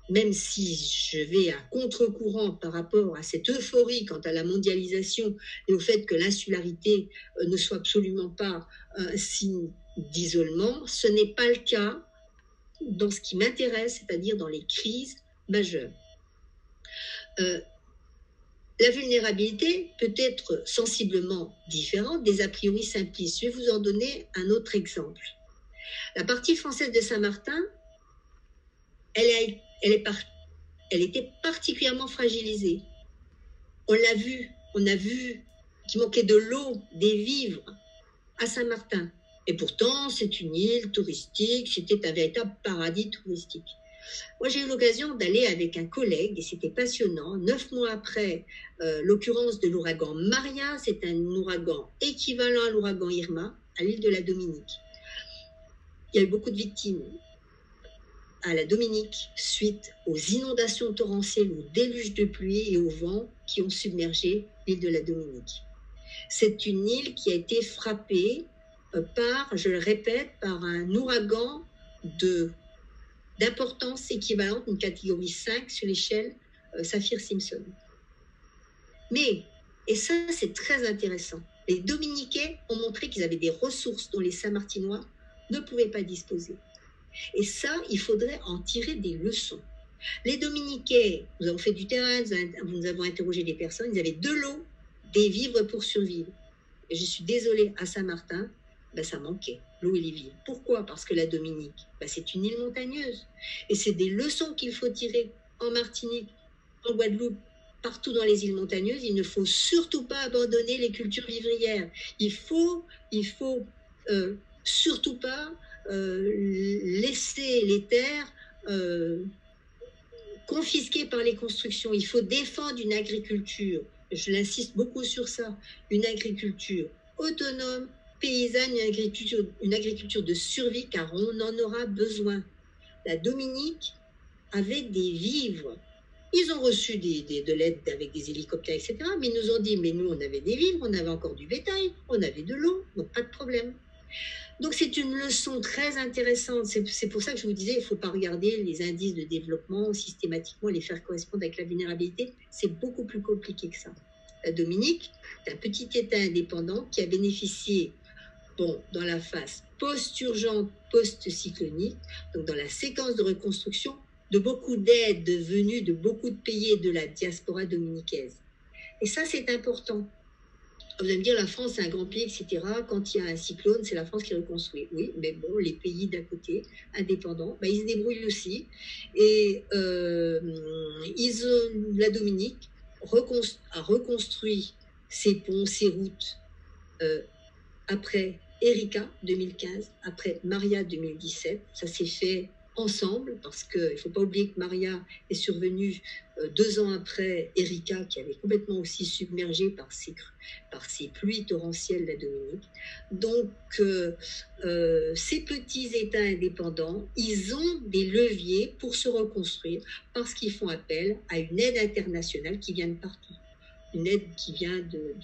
même si je vais à contre-courant par rapport à cette euphorie quant à la mondialisation et au fait que l'insularité euh, ne soit absolument pas un signe d'isolement, ce n'est pas le cas dans ce qui m'intéresse, c'est-à-dire dans les crises majeures. Euh, la vulnérabilité peut être sensiblement différente des a priori simplistes. Je vais vous en donner un autre exemple. La partie française de Saint-Martin, elle, elle, elle était particulièrement fragilisée. On l'a vu, on a vu qu'il manquait de l'eau, des vivres à Saint-Martin. Et pourtant, c'est une île touristique, c'était un véritable paradis touristique. Moi, j'ai eu l'occasion d'aller avec un collègue et c'était passionnant. Neuf mois après euh, l'occurrence de l'ouragan Maria, c'est un ouragan équivalent à l'ouragan Irma à l'île de la Dominique. Il y a eu beaucoup de victimes à la Dominique suite aux inondations torrentielles, aux déluges de pluie et au vent qui ont submergé l'île de la Dominique. C'est une île qui a été frappée par, je le répète, par un ouragan de d'importance équivalente, une catégorie 5 sur l'échelle euh, Saphir-Simpson. Mais, et ça c'est très intéressant, les Dominiquais ont montré qu'ils avaient des ressources dont les Saint-Martinois ne pouvaient pas disposer. Et ça, il faudrait en tirer des leçons. Les Dominiquais, nous avons fait du terrain, nous avons interrogé des personnes, ils avaient de l'eau, des vivres pour survivre. Et je suis désolée, à Saint-Martin, ben, ça manquait, villes. Pourquoi? Parce que la Dominique, ben, c'est une île montagneuse. Et c'est des leçons qu'il faut tirer en Martinique, en Guadeloupe, partout dans les îles montagneuses. Il ne faut surtout pas abandonner les cultures vivrières. Il faut, il faut euh, surtout pas euh, laisser les terres euh, confisquées par les constructions. Il faut défendre une agriculture, je l'insiste beaucoup sur ça, une agriculture autonome, paysanne, une agriculture, une agriculture de survie, car on en aura besoin. La Dominique avait des vivres. Ils ont reçu des, de l'aide avec des hélicoptères, etc. Mais ils nous ont dit, mais nous, on avait des vivres, on avait encore du bétail, on avait de l'eau, donc pas de problème. Donc c'est une leçon très intéressante. C'est pour ça que je vous disais, il ne faut pas regarder les indices de développement systématiquement, les faire correspondre avec la vulnérabilité. C'est beaucoup plus compliqué que ça. La Dominique, un petit État indépendant qui a bénéficié bon, dans la phase post-urgente, post-cyclonique, donc dans la séquence de reconstruction, de beaucoup d'aides venues de beaucoup de pays de la diaspora dominicaise. Et ça, c'est important. Vous allez me dire, la France, c'est un grand pays, etc. Quand il y a un cyclone, c'est la France qui reconstruit. Oui, mais bon, les pays d'à côté, indépendants, ben, ils se débrouillent aussi. Et euh, ils la Dominique a reconstruit ses ponts, ses routes euh, après Erika 2015, après Maria 2017. Ça s'est fait ensemble parce qu'il ne faut pas oublier que Maria est survenue euh, deux ans après Erika qui avait complètement aussi submergé par ces, par pluies torrentielles la Dominique. Donc euh, euh, ces petits États indépendants, ils ont des leviers pour se reconstruire parce qu'ils font appel à une aide internationale qui vient de partout une aide qui vient de,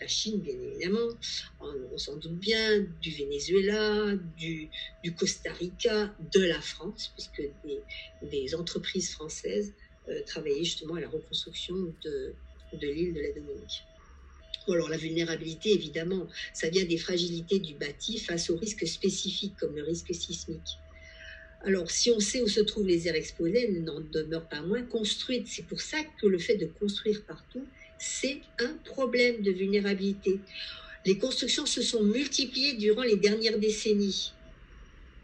la Chine, bien évidemment, on, s'en doute bien, du Venezuela, du, Costa Rica, de la France, puisque des, entreprises françaises euh, travaillaient justement à la reconstruction de, l'île de la Dominique. alors la vulnérabilité, évidemment, ça vient des fragilités du bâti face aux risques spécifiques comme le risque sismique. Alors, si on sait où se trouvent les aires exposées, elles n'en demeurent pas moins construites. C'est pour ça que le fait de construire partout, c'est un problème de vulnérabilité. Les constructions se sont multipliées durant les dernières décennies.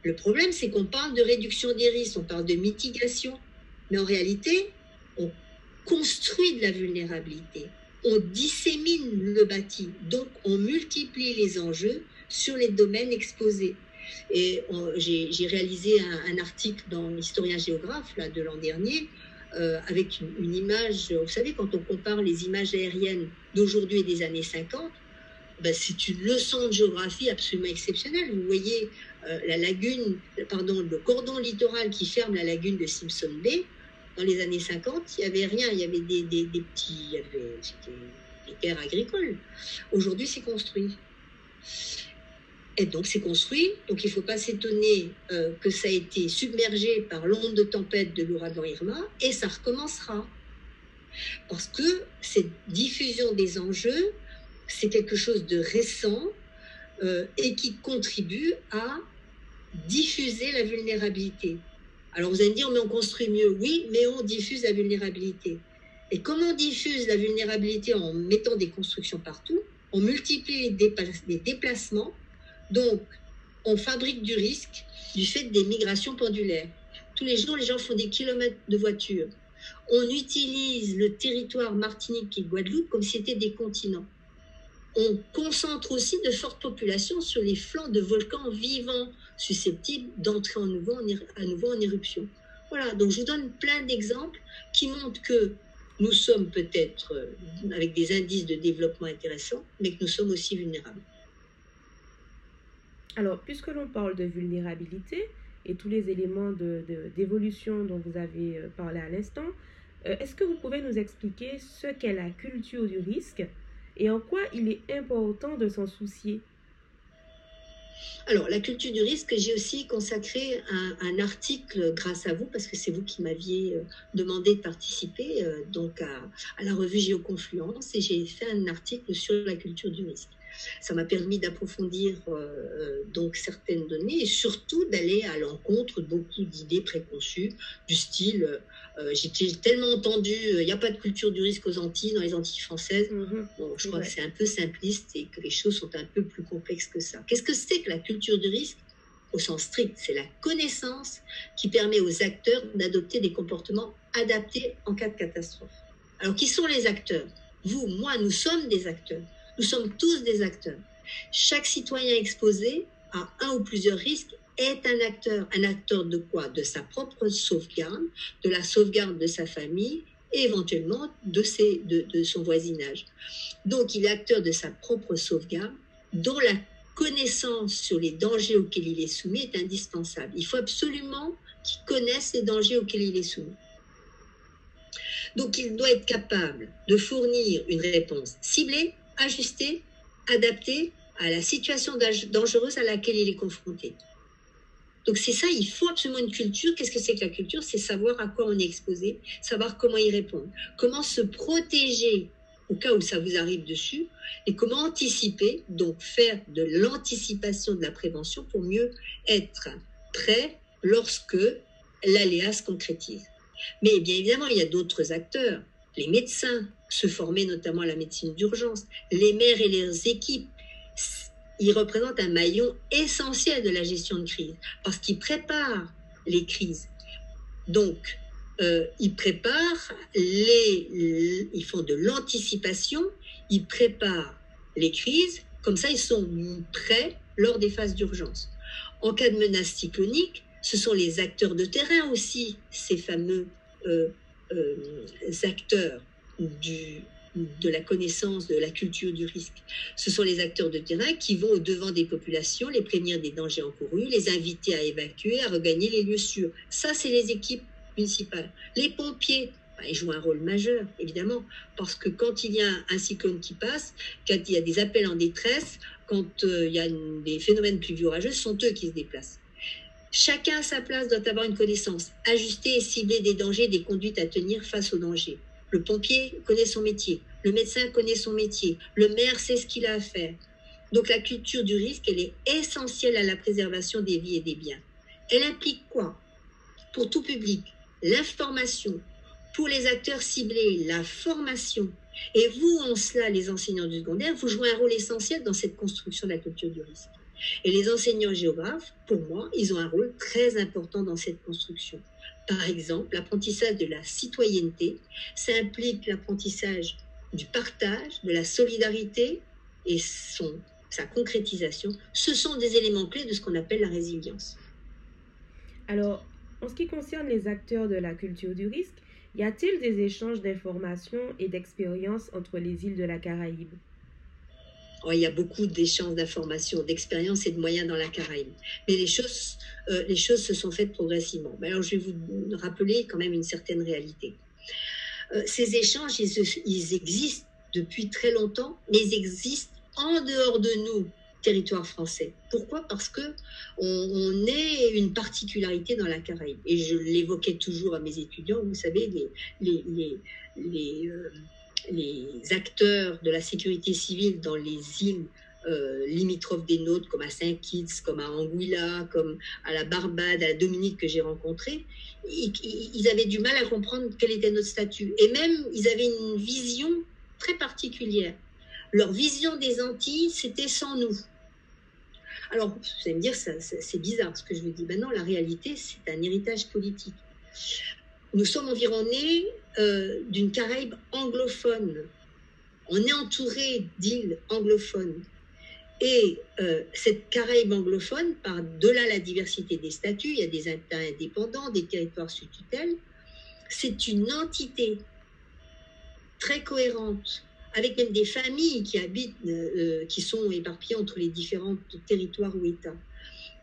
Le problème, c'est qu'on parle de réduction des risques, on parle de mitigation, mais en réalité, on construit de la vulnérabilité. on dissémine le bâti. Donc, on multiplie les enjeux sur les domaines exposés. Et j'ai réalisé un, article dans l'historien géographe là, de l'an dernier euh, avec une, image. Vous savez, quand on compare les images aériennes d'aujourd'hui et des années 50, ben, c'est une leçon de géographie absolument exceptionnelle. Vous voyez euh, la lagune, pardon, le cordon littoral qui ferme la lagune de Simpson Bay. Dans les années 50, il n'y avait rien, il y avait des, des, des petits, il y avait, des terres agricoles. Aujourd'hui, c'est construit. Et donc c'est construit. Donc il ne faut pas s'étonner euh, que ça a été submergé par l'onde de tempête de l'ouragan Irma et ça recommencera. Parce que cette diffusion des enjeux, c'est quelque chose de récent euh, et qui contribue à diffuser la vulnérabilité. Alors vous allez me dire, mais on construit mieux. Oui, mais on diffuse la vulnérabilité. Et comment on diffuse la vulnérabilité en mettant des constructions partout On multiplie les déplacements donc, on fabrique du risque du fait des migrations pendulaires. Tous les jours, les gens font des kilomètres de voiture. On utilise le territoire Martinique et Guadeloupe comme si c'était des continents. On concentre aussi de fortes populations sur les flancs de volcans vivants susceptibles d'entrer à nouveau en éruption. Voilà, donc je vous donne plein d'exemples qui montrent que nous sommes peut-être euh, avec des indices de développement intéressants, mais que nous sommes aussi vulnérables. Alors, puisque l'on parle de vulnérabilité et tous les éléments d'évolution dont vous avez euh, parlé à l'instant, euh, est-ce que vous pouvez nous expliquer ce qu'est la culture du risque et en quoi il est important de s'en soucier? Alors, la culture du risque, j'ai aussi consacré un, article grâce à vous, parce que c'est vous qui m'aviez euh, demandé de participer donc à, à, la revue Géoconfluence, et j'ai fait un article sur la culture du risque. Ça m'a permis d'approfondir euh, euh, donc certaines données et surtout d'aller à l'encontre de beaucoup d'idées préconçues du style euh, j'ai tellement entendu il n'y a pas de culture du risque aux Antilles, dans les Antilles françaises. Mhm. je crois que c'est un peu simpliste et que les choses sont un peu plus complexes que ça. Qu'est-ce que c'est que la culture du risque au sens strict, c'est la connaissance qui permet aux acteurs d'adopter des comportements adaptés en cas de catastrophe. Alors, qui sont les acteurs? Vous, moi, nous sommes des acteurs. Nous sommes tous des acteurs. Chaque citoyen exposé à un ou plusieurs risques est un acteur. Un acteur de quoi? De sa propre sauvegarde, de la sauvegarde de sa famille et éventuellement de, ses, de, de son voisinage. Donc il est acteur de sa propre sauvegarde dont la connaissance sur les dangers auxquels il est soumis est indispensable. Il faut absolument qu'il connaisse les dangers auxquels il est soumis. Donc il doit être capable de fournir une réponse ciblée ajusté, adapté à la situation dangereuse à laquelle il est confronté. Donc c'est ça, il faut absolument une culture. Qu'est-ce que c'est que la culture? C'est savoir à quoi on est exposé, savoir comment y répondre, comment se protéger au cas où ça vous arrive dessus, et comment anticiper, donc faire de l'anticipation de la prévention pour mieux être prêt lorsque l'aléa se concrétise. Mais bien évidemment, il y a d'autres acteurs, les médecins, se former notamment à la médecine d'urgence. Les maires et leurs équipes, ils représentent un maillon essentiel de la gestion de crise parce qu'ils préparent les crises. Donc, euh, ils préparent les, ils font de l'anticipation, ils préparent les crises, comme ça ils sont prêts lors des phases d'urgence. En cas de menace cyclonique, ce sont les acteurs de terrain aussi, ces fameux euh, euh, acteurs de la connaissance, de la culture du risque. Ce sont les acteurs de terrain qui vont au devant des populations, les prévenir des dangers encourus, les inviter à évacuer, à regagner les lieux sûrs. Ça, c'est les équipes municipales. Les pompiers, bah, ils jouent un rôle majeur, évidemment, parce que quand il y a un cyclone qui passe, quand il y a des appels en détresse, quand euh, il y a des phénomènes plus orageux, ce sont eux qui se déplacent. Chacun à sa place doit avoir une connaissance ajustée et ciblée des dangers, des conduites à tenir face aux dangers. Le pompier connaît son métier, le médecin connaît son métier, le maire sait ce qu'il a à faire. Donc la culture du risque, elle est essentielle à la préservation des vies et des biens. Elle implique quoi? Pour tout public, l'information. Pour les acteurs ciblés, la formation. Et vous, en cela, les enseignants du secondaire, vous jouez un rôle essentiel dans cette construction de la culture du risque. Et les enseignants géographes, pour moi, ils ont un rôle très important dans cette construction. Par exemple, l'apprentissage de la citoyenneté, ça implique l'apprentissage du partage, de la solidarité et sa concrétisation, ce sont des éléments clés de ce qu'on appelle la résilience. Alors, en ce qui concerne les acteurs de la culture du risque, y a-t-il des échanges d'informations et d'expériences entre les îles de la Caraïbe? Il y a beaucoup d'échanges d'informations, d'expériences et de moyens dans la Caraïbe. Mais les choses, euh, les choses se sont faites progressivement. alors, je vais vous rappeler quand même une certaine réalité. Euh, ces échanges, ils, existent depuis très longtemps, mais ils existent en dehors de nous, territoire français. Pourquoi? Parce que on, est une particularité dans la Caraïbe. Et je l'évoquais toujours à mes étudiants, vous savez, les, les, les, euh, les, acteurs de la sécurité civile dans les îles euh, limitrophes des nôtres, comme à Saint-Kitts, comme à Anguilla, comme à la Barbade, à la Dominique que j'ai rencontrée, ils avaient du mal à comprendre quel était notre statut. Et même, ils avaient une vision très particulière. Leur vision des Antilles, c'était sans nous. Alors, vous allez me dire, c'est bizarre ce que je vous dis. Maintenant, la réalité, c'est un héritage politique. Nous sommes environnés euh, d'une Caraïbe anglophone. On est entouré d'îles anglophones. Et euh, cette Caraïbe anglophone, par-delà la diversité des statuts, il y a des États indépendants, des territoires sous tutelle, c'est une entité très cohérente, avec même des familles qui habitent, euh, qui sont éparpillées entre les différents territoires ou États.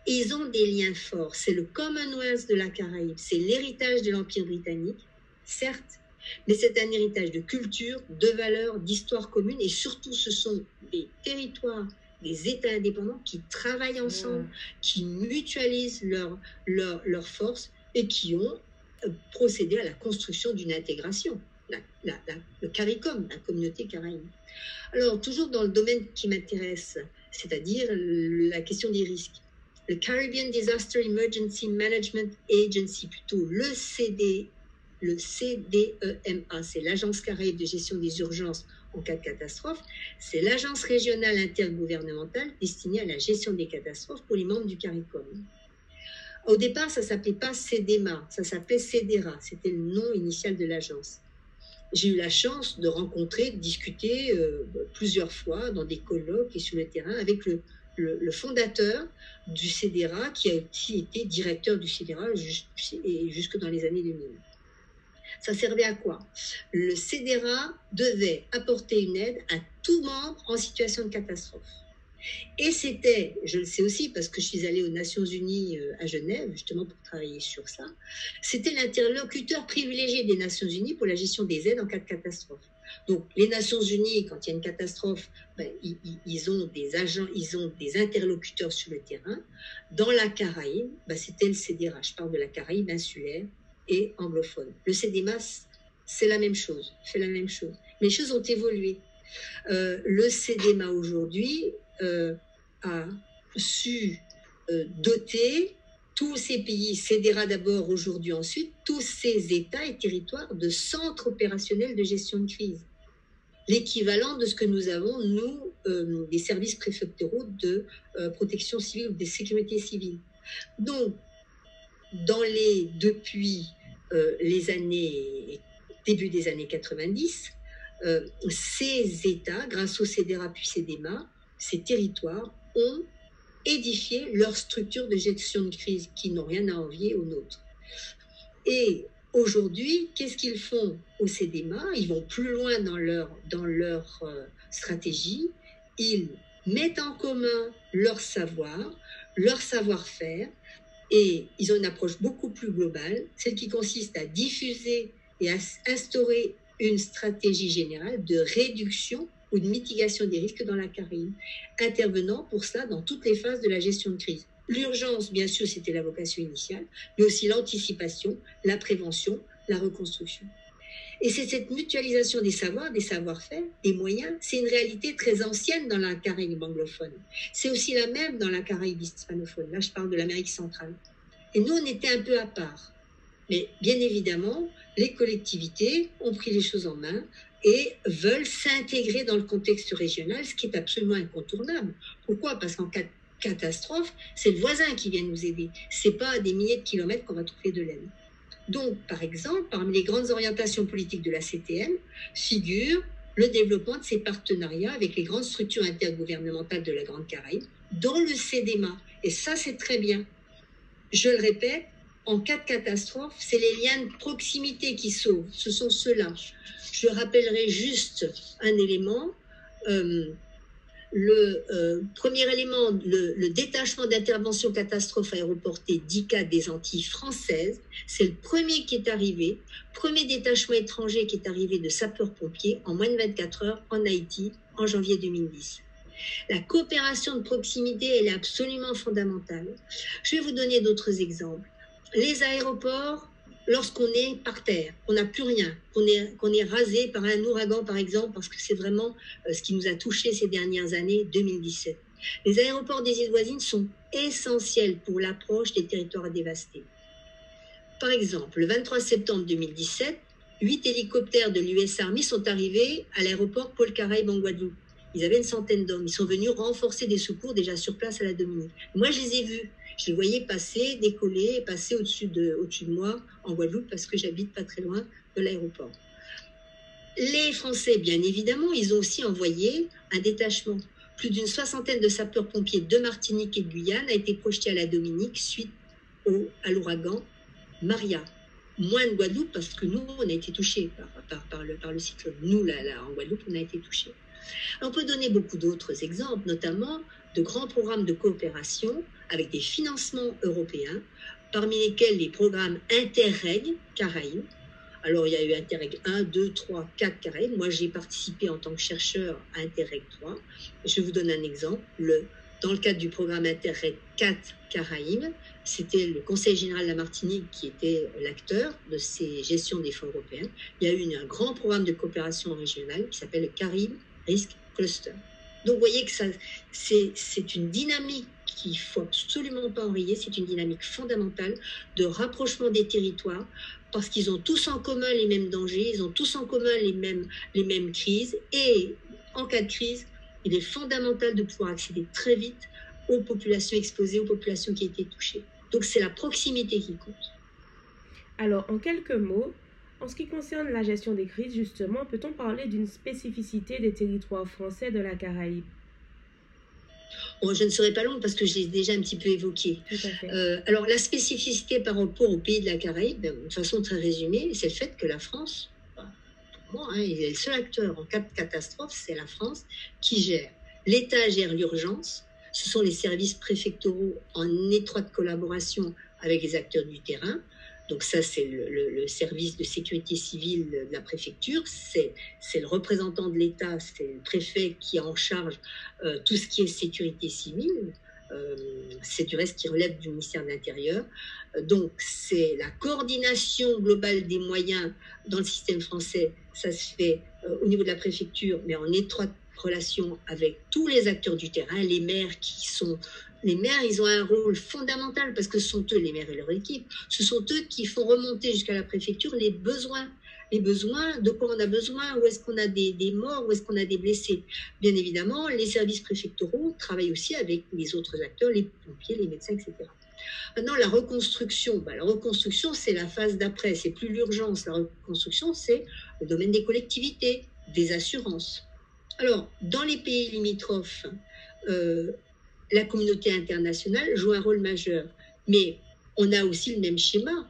ils ont des liens forts. C'est le Commonwealth de la Caraïbe, c'est l'héritage de l'Empire britannique, certes, mais c'est un héritage de culture, de valeurs, d'histoire commune, et surtout ce sont des territoires, des États indépendants qui travaillent ensemble, qui mutualisent leurs leur, leur forces et qui ont euh, procédé à la construction d'une intégration le CARICOM, la communauté caraïbe. Alors, toujours dans le domaine qui m'intéresse, c'est-à-dire la question des risques. Le Caribbean Disaster Emergency Management Agency, plutôt le CD, le CDEMA, c'est l'Agence caraïbe de gestion des urgences en cas de catastrophe, c'est l'agence régionale intergouvernementale destinée à la gestion des catastrophes pour les membres du CARICOM. Au départ, ça s'appelait pas CDMA, ça s'appelait CDRA, c'était le nom initial de l'agence j'ai eu la chance de rencontrer, de discuter euh, plusieurs fois dans des colloques et sur le terrain avec le, fondateur du CDRA qui a été directeur du CDRA et jusque dans les années 2000. Ça servait à quoi? Le CDRA devait apporter une aide à tout membre en situation de catastrophe. Et c'était, je le sais aussi parce que je suis allée aux Nations Unies euh, à Genève, justement pour travailler sur ça, c'était l'interlocuteur privilégié des Nations Unies pour la gestion des aides en cas de catastrophe. Donc, les Nations Unies, quand il y a une catastrophe, ben, ils, ont des agents, ils ont des interlocuteurs sur le terrain. Dans la Caraïbe, ben, c'était le CDRA. Je parle de la Caraïbe insulaire et anglophone. Le CDMAS, c'est la même chose, fait la même chose. Mais les choses ont évolué. Euh, le CDMA aujourd'hui, euh, a su euh, doter tous ces pays, CEDERA d'abord, aujourd'hui ensuite, tous ces États et territoires de centres opérationnels de gestion de crise. L'équivalent de ce que nous avons, nous, des services préfectoraux de protection civile ou de sécurité civile. Donc, depuis les années, début des années 90, ces États, grâce au CEDERA puis CEDEMA, ces territoires ont édifié leur structure de gestion de crise qui n'ont rien à envier aux nôtres. Et aujourd'hui, qu'est-ce qu'ils font au CDMA Ils vont plus loin dans leur, dans leur euh, stratégie. Ils mettent en commun leur savoir, leur savoir-faire, et ils ont une approche beaucoup plus globale, celle qui consiste à diffuser et à instaurer une stratégie générale de réduction ou de mitigation des risques dans la Caraïbe, intervenant pour ça dans toutes les phases de la gestion de crise. L'urgence, bien sûr, c'était la vocation initiale, mais aussi l'anticipation, la prévention, la reconstruction. Et c'est cette mutualisation des savoirs, des savoir-faire, des moyens, c'est une réalité très ancienne dans la Caraïbe anglophone. C'est aussi la même dans la Caraïbe hispanophone. Là, je parle de l'Amérique centrale. Et nous, on était un peu à part. Mais bien évidemment, les collectivités ont pris les choses en main et veulent s'intégrer dans le contexte régional, ce qui est absolument incontournable. Pourquoi? Parce qu'en cas de catastrophe, c'est le voisin qui vient nous aider. C'est pas à des milliers de kilomètres qu'on va trouver de l'aide. Donc, par exemple, parmi les grandes orientations politiques de la CTM figure le développement de ces partenariats avec les grandes structures intergouvernementales de la Grande Caraïbe, dont le CEDEMA. Et ça, c'est très bien. Je le répète, en cas de catastrophe, c'est les liens de proximité qui sauvent. Ce sont ceux-là. Je rappellerai juste un élément. Euh, le euh, premier élément, le, détachement d'intervention catastrophe aéroportée d'ICA des Antilles françaises, c'est le premier qui est arrivé, premier détachement étranger qui est arrivé de sapeurs-pompiers en moins de 24 heures en Haïti en janvier 2010. La coopération de proximité, elle est absolument fondamentale. Je vais vous donner d'autres exemples. Les aéroports, lorsqu'on est par terre, qu'on n'a plus rien, qu'on est, rasé par un ouragan par exemple, parce que c'est vraiment euh, ce qui nous a touché ces dernières années, 2017. Les aéroports des îles voisines sont essentiels pour l'approche des territoires dévastés. Par exemple, le 23 septembre 2017, huit hélicoptères de l'US Army sont arrivés à l'aéroport Paul Caraïbe en. Ils avaient une centaine d'hommes. Ils sont venus renforcer des secours déjà sur place à la Dominique. Moi, je les ai vus. Je les voyais passer, décoller, passer au-dessus de, moi en Guadeloupe parce que j'habite pas très loin de l'aéroport. Les Français, bien évidemment, ils ont aussi envoyé un détachement. Plus d'une soixantaine de sapeurs-pompiers de Martinique et de Guyane a été projeté à la Dominique suite au, à l'ouragan Maria. Moins de Guadeloupe parce que nous, on a été touchés par, le, le cyclone. Nous, là, en Guadeloupe, on a été touchés. On peut donner beaucoup d'autres exemples, notamment de grands programmes de coopération avec des financements européens, parmi lesquels les programmes Interreg Caraïbes. Alors, il y a eu Interreg 1, 2, 3, 4 Caraïbes. Moi, j'ai participé en tant que chercheur à Interreg 3. Je vous donne un exemple. Le, dans le cadre du programme Interreg 4 Caraïbes, c'était le Conseil général de la Martinique qui était l'acteur de ces gestions des fonds européens. Il y a eu un grand programme de coopération régionale qui s'appelle le Caraïbes Risk Cluster. Donc, vous voyez que c'est une dynamique qu'il faut absolument pas enrayer. C'est une dynamique fondamentale de rapprochement des territoires parce qu'ils ont tous en commun les mêmes dangers, ils ont tous en commun les mêmes, les mêmes crises. Et en cas de crise, il est fondamental de pouvoir accéder très vite aux populations exposées, aux populations qui ont été touchées. Donc c'est la proximité qui compte. Alors, en quelques mots, en ce qui concerne la gestion des crises, justement, peut-on parler d'une spécificité des territoires français de la Caraïbe? Je ne serai pas longue parce que j'ai déjà un petit peu évoqué. Euh, alors, la spécificité par rapport aux pays de la Caraïbe, de façon très résumée, c'est le fait que la France, pour moi, hein, il est le seul acteur en cas de catastrophe, c'est la France qui gère. L'État gère l'urgence. Ce sont les services préfectoraux en étroite collaboration avec les acteurs du terrain. Donc ça, c'est le, service de sécurité civile de la préfecture, c'est le représentant de l'État, c'est le préfet qui a en charge euh, tout ce qui est sécurité civile. Euh, c'est du reste qui relève du ministère de l'Intérieur. Euh, donc c'est la coordination globale des moyens dans le système français, ça se fait au niveau de la préfecture, mais en étroite relation avec tous les acteurs du terrain, les maires qui sont les maires, ils ont un rôle fondamental parce que ce sont eux, les maires et leur équipe, ce sont eux qui font remonter jusqu'à la préfecture les besoins. Les besoins, de quoi on a besoin, où est-ce qu'on a des, morts, où est-ce qu'on a des blessés. Bien évidemment, les services préfectoraux travaillent aussi avec les autres acteurs, les pompiers, les médecins, etc. Maintenant, la reconstruction, bah, la reconstruction, c'est la phase d'après, c'est plus l'urgence. La reconstruction, c'est le domaine des collectivités, des assurances. Alors, dans les pays limitrophes, euh, la communauté internationale joue un rôle majeur. Mais on a aussi le même schéma,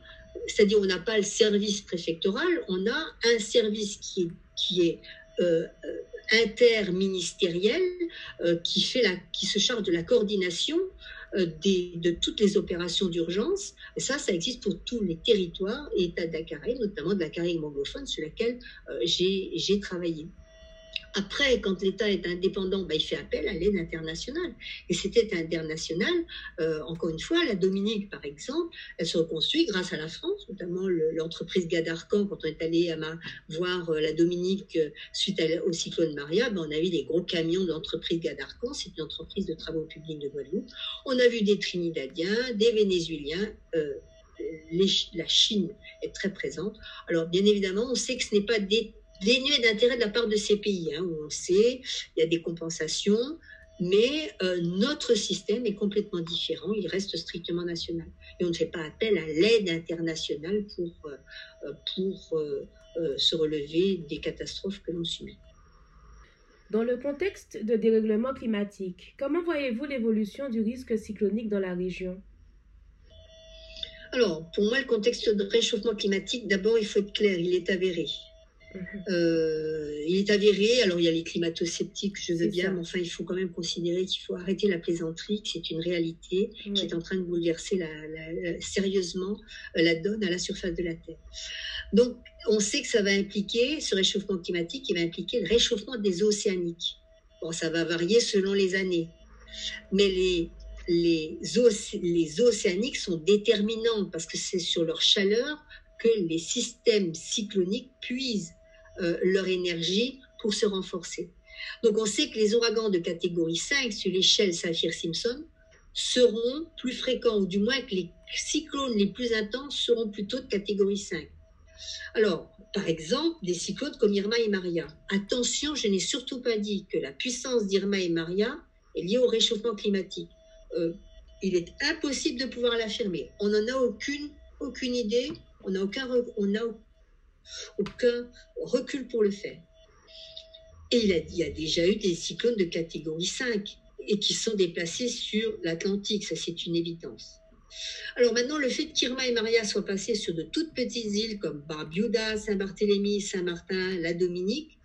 c'est-à-dire on n'a pas le service préfectoral, on a un service qui est, euh, interministériel euh, qui, fait la, qui se charge de la coordination euh, de toutes les opérations d'urgence. Ça, ça existe pour tous les territoires et États de la Caraïbe, notamment de la Caraïbe anglophone sur laquelle j'ai travaillé. Après, quand l'État est indépendant, bah, il fait appel à l'aide internationale. Et cette aide internationale, euh, encore une fois, la Dominique, par exemple, elle se reconstruit grâce à la France, notamment l'entreprise Gadarcan. Quand on est allé voir euh, la Dominique euh, suite au cyclone Maria, bah, on a vu des gros camions de l'entreprise Gadarcan. C'est une entreprise de travaux publics de Guadeloupe. On a vu des Trinidadiens, des Vénézuéliens. la Chine est très présente. Alors, bien évidemment, on sait que ce n'est pas des dénué d'intérêt de la part de ces pays, hein, où on sait, il y a des compensations, mais euh, notre système est complètement différent, il reste strictement national. Et on ne fait pas appel à l'aide internationale pour, euh, pour euh, se relever des catastrophes que l'on subit. Dans le contexte de dérèglement climatique, comment voyez-vous l'évolution du risque cyclonique dans la région? Alors, pour moi, le contexte de réchauffement climatique, d'abord, il faut être clair, il est avéré. Mhm. Euh, il est avéré, alors il y a les climato-sceptiques, je veux bien, mais enfin il faut quand même considérer qu'il faut arrêter la plaisanterie, que c'est une réalité qui est en train de bouleverser la, sérieusement euh, la donne à la surface de la Terre. Donc on sait que ça va impliquer, ce réchauffement climatique, il va impliquer le réchauffement des océaniques. Bon, ça va varier selon les années, mais les, les, les océaniques sont déterminants parce que c'est sur leur chaleur que les systèmes cycloniques puisent euh, leur énergie pour se renforcer. Donc on sait que les ouragans de catégorie 5 sur l'échelle Saphir-Simpson seront plus fréquents, ou du moins que les cyclones les plus intenses seront plutôt de catégorie 5. Alors, par exemple, des cyclones comme Irma et Maria. Attention, je n'ai surtout pas dit que la puissance d'Irma et Maria est liée au réchauffement climatique. Euh, il est impossible de pouvoir l'affirmer. On n'en a aucune, aucune idée. On n'a aucun, aucun recul pour le faire. Et il, y a déjà eu des cyclones de catégorie 5 et qui sont déplacés sur l'Atlantique, ça c'est une évidence. Alors maintenant, le fait qu'Irma et Maria soient passés sur de toutes petites îles comme Barbuda, Saint-Barthélemy, Saint-Martin, la Dominique,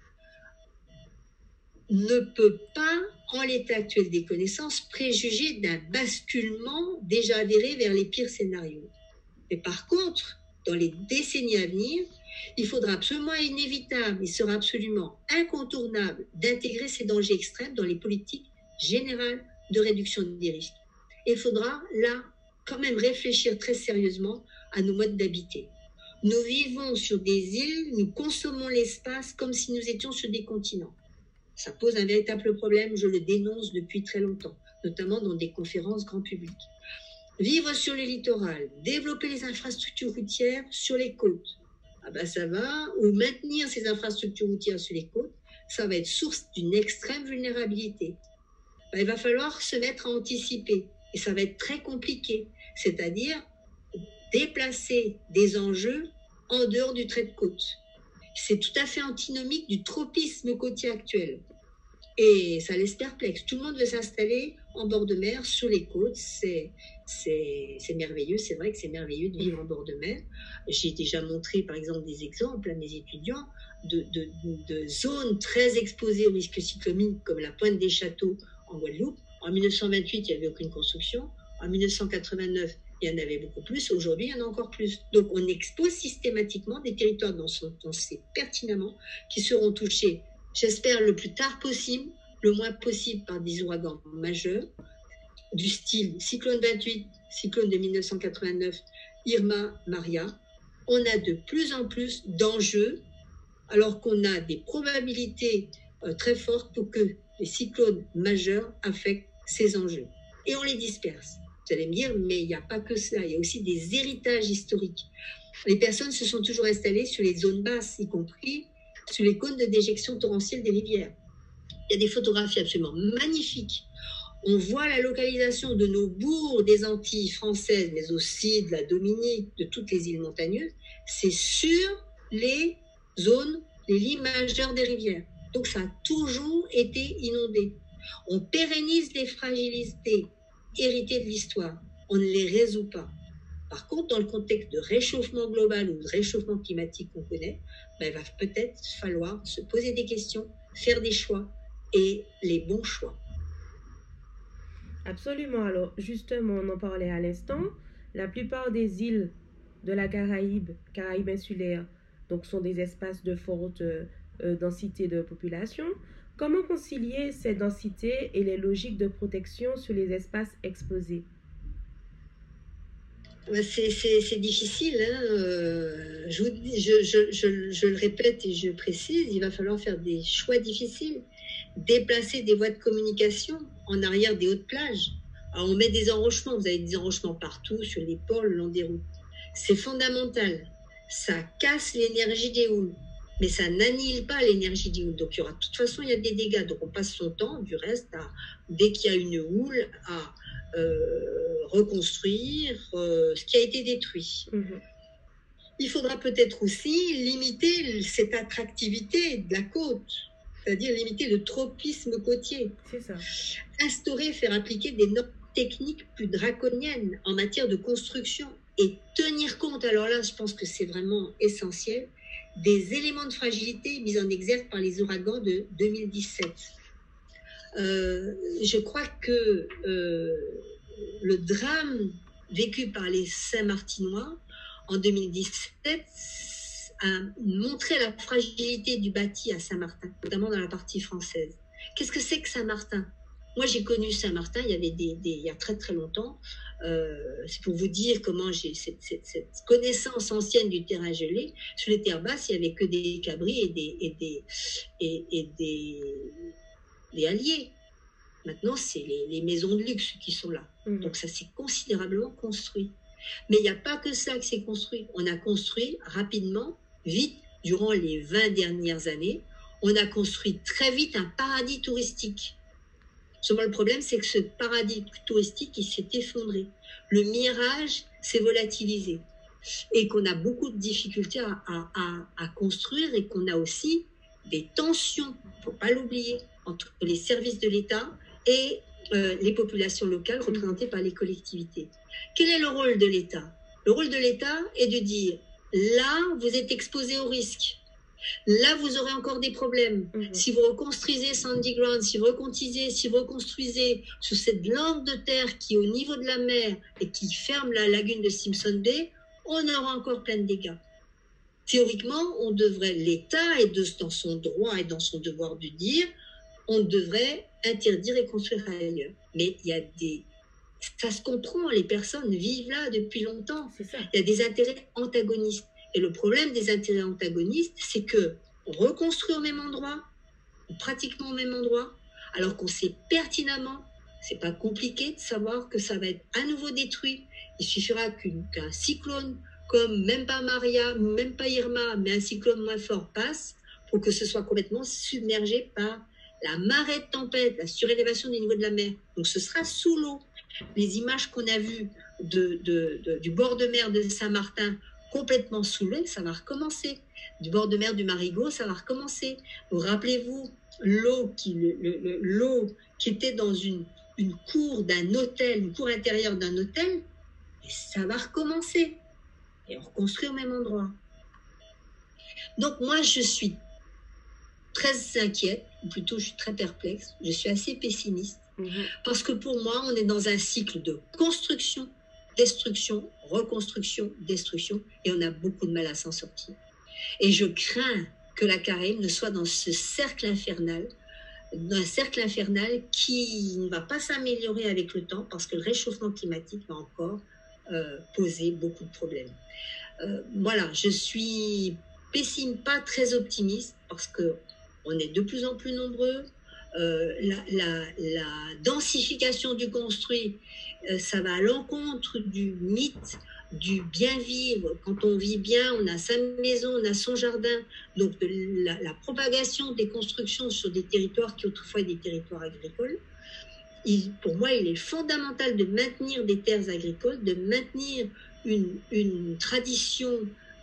ne peut pas, en l'état actuel des connaissances, préjuger d'un basculement déjà avéré vers les pires scénarios. Mais par contre, dans les décennies à venir, il faudra absolument inévitable, il sera absolument incontournable d'intégrer ces dangers extrêmes dans les politiques générales de réduction des risques. il faudra là quand même réfléchir très sérieusement à nos modes d'habiter. Nous vivons sur des îles, nous consommons l'espace comme si nous étions sur des continents. Ça pose un véritable problème, je le dénonce depuis très longtemps, notamment dans des conférences grand public. Vivre sur le littoral, développer les infrastructures routières sur les côtes, ah ben ça va, ou maintenir ces infrastructures routières sur les côtes, ça va être source d'une extrême vulnérabilité. Ben, il va falloir se mettre à anticiper, et ça va être très compliqué, c'est-à-dire déplacer des enjeux en dehors du trait de côte. C'est tout à fait antinomique du tropisme côtier actuel. Et ça laisse perplexe. Tout le monde veut s'installer en bord de mer, sur les côtes. C'est, c'est, merveilleux. C'est vrai que c'est merveilleux de vivre en bord de mer. J'ai déjà montré, par exemple, des exemples à mes étudiants de, zones très exposées au risque cyclonique, comme la pointe des châteaux en Guadeloupe. En 1928, il n'y avait aucune construction. En 1989, il y en avait beaucoup plus. Aujourd'hui, il y en a encore plus. Donc, on expose systématiquement des territoires dont on sait pertinemment qui seront touchés j'espère le plus tard possible, le moins possible par des ouragans majeurs, du style cyclone 28, cyclone de 1989, Irma, Maria. On a de plus en plus d'enjeux, alors qu'on a des probabilités euh, très fortes pour que les cyclones majeurs affectent ces enjeux. Et on les disperse. Vous allez me dire, mais il n'y a pas que cela, il y a aussi des héritages historiques. Les personnes se sont toujours installées sur les zones basses, y compris sur les cônes de déjection torrentielle des rivières. Il y a des photographies absolument magnifiques. On voit la localisation de nos bourgs des Antilles françaises, mais aussi de la Dominique, de toutes les îles montagneuses. C'est sur les zones, les lits majeurs des rivières. Donc ça a toujours été inondé. On pérennise les fragilités héritées de l'histoire. On ne les résout pas. Par contre, dans le contexte de réchauffement global ou de réchauffement climatique qu'on connaît, ben, il va peut-être falloir se poser des questions, faire des choix et les bons choix. Absolument. Alors, justement, on en parlait à l'instant. La plupart des îles de la Caraïbe, Caraïbe insulaire, donc sont des espaces de forte euh, densité de population. Comment concilier cette densité et les logiques de protection sur les espaces exposés? C'est difficile. Hein. Euh, je, le répète et je précise, il va falloir faire des choix difficiles. Déplacer des voies de communication en arrière des hautes plages. on met des enrochements. Vous avez des enrochements partout, sur les ports, le long des routes. C'est fondamental. Ça casse l'énergie des houles. Mais ça n'annihile pas l'énergie des houles. Donc, il y aura, de toute façon, il y a des dégâts. Donc, on passe son temps, du reste, à, dès qu'il y a une houle, à euh, reconstruire euh, ce qui a été détruit. Mhm. Il faudra peut-être aussi limiter cette attractivité de la côte. c'est-à-dire limiter le tropisme côtier. Ça. Instaurer, faire appliquer des normes techniques plus draconiennes en matière de construction et tenir compte, alors là, je pense que c'est vraiment essentiel, des éléments de fragilité mis en exergue par les ouragans de 2017. Euh, je crois que euh, le drame vécu par les Saint-Martinois en 2017 a montré la fragilité du bâti à Saint-Martin, notamment dans la partie française. Qu'est-ce que c'est que Saint-Martin? Moi, j'ai connu Saint-Martin il y avait des, il y a très très longtemps. Euh, c'est pour vous dire comment j'ai cette, connaissance ancienne du terrain gelé. Sur les terres basses, il n'y avait que des cabris et des, et des, et, des, des alliés. Maintenant, c'est les, maisons de luxe qui sont là. Mmh. Donc ça s'est considérablement construit. Mais il n'y a pas que ça qui s'est construit. On a construit rapidement, vite, durant les 20 dernières années, on a construit très vite un paradis touristique. Seulement le problème, c'est que ce paradis touristique, il s'est effondré. Le mirage s'est volatilisé. Et qu'on a beaucoup de difficultés à, à construire et qu'on a aussi des tensions, il ne faut pas l'oublier, entre les services de l'État et euh, les populations locales représentées par les collectivités. Quel est le rôle de l'État? Le rôle de l'État est de dire, là, vous êtes exposé au risque. Là, vous aurez encore des problèmes. Mhm. Si vous reconstruisez Sandy Ground, si vous reconstruisez, si vous reconstruisez sous cette langue de terre qui est au niveau de la mer et qui ferme la lagune de Simpson Bay, on aura encore plein de dégâts. Théoriquement, on devrait, l'État est dans son droit et dans son devoir de dire, on devrait interdire et construire ailleurs. Mais il y a des. Ça se comprend, les personnes vivent là depuis longtemps. Il y a des intérêts antagonistes. Et le problème des intérêts antagonistes, c'est que on reconstruit au même endroit, pratiquement au même endroit, alors qu'on sait pertinemment, c'est pas compliqué de savoir que ça va être à nouveau détruit. Il suffira qu'un cyclone, comme même pas Maria, même pas Irma, mais un cyclone moins fort passe, pour que ce soit complètement submergé par la marée de tempête, la surélévation du niveau de la mer. Donc ce sera sous l'eau. Les images qu'on a vues du bord de mer de Saint-Martin complètement sous l'eau, ça va recommencer. Du bord de mer du Marigot, ça va recommencer. Vous rappelez-vous l'eau qui, qui était dans une, une cour d'un hôtel, une cour intérieure d'un hôtel, et ça va recommencer. Et on reconstruit au même endroit. Donc moi, je suis très inquiète, ou plutôt je suis très perplexe, je suis assez pessimiste, mhm. parce que pour moi, on est dans un cycle de construction, destruction, reconstruction, destruction, et on a beaucoup de mal à s'en sortir. Et je crains que la Caraïbe ne soit dans ce cercle infernal, un cercle infernal qui ne va pas s'améliorer avec le temps, parce que le réchauffement climatique va encore euh, poser beaucoup de problèmes. Euh, voilà, je suis pessimiste, pas très optimiste, parce que on est de plus en plus nombreux. Euh, la, densification du construit, euh, ça va à l'encontre du mythe du bien vivre. Quand on vit bien, on a sa maison, on a son jardin. Donc la, propagation des constructions sur des territoires qui autrefois étaient des territoires agricoles, pour moi, il est fondamental de maintenir des terres agricoles, de maintenir une, une tradition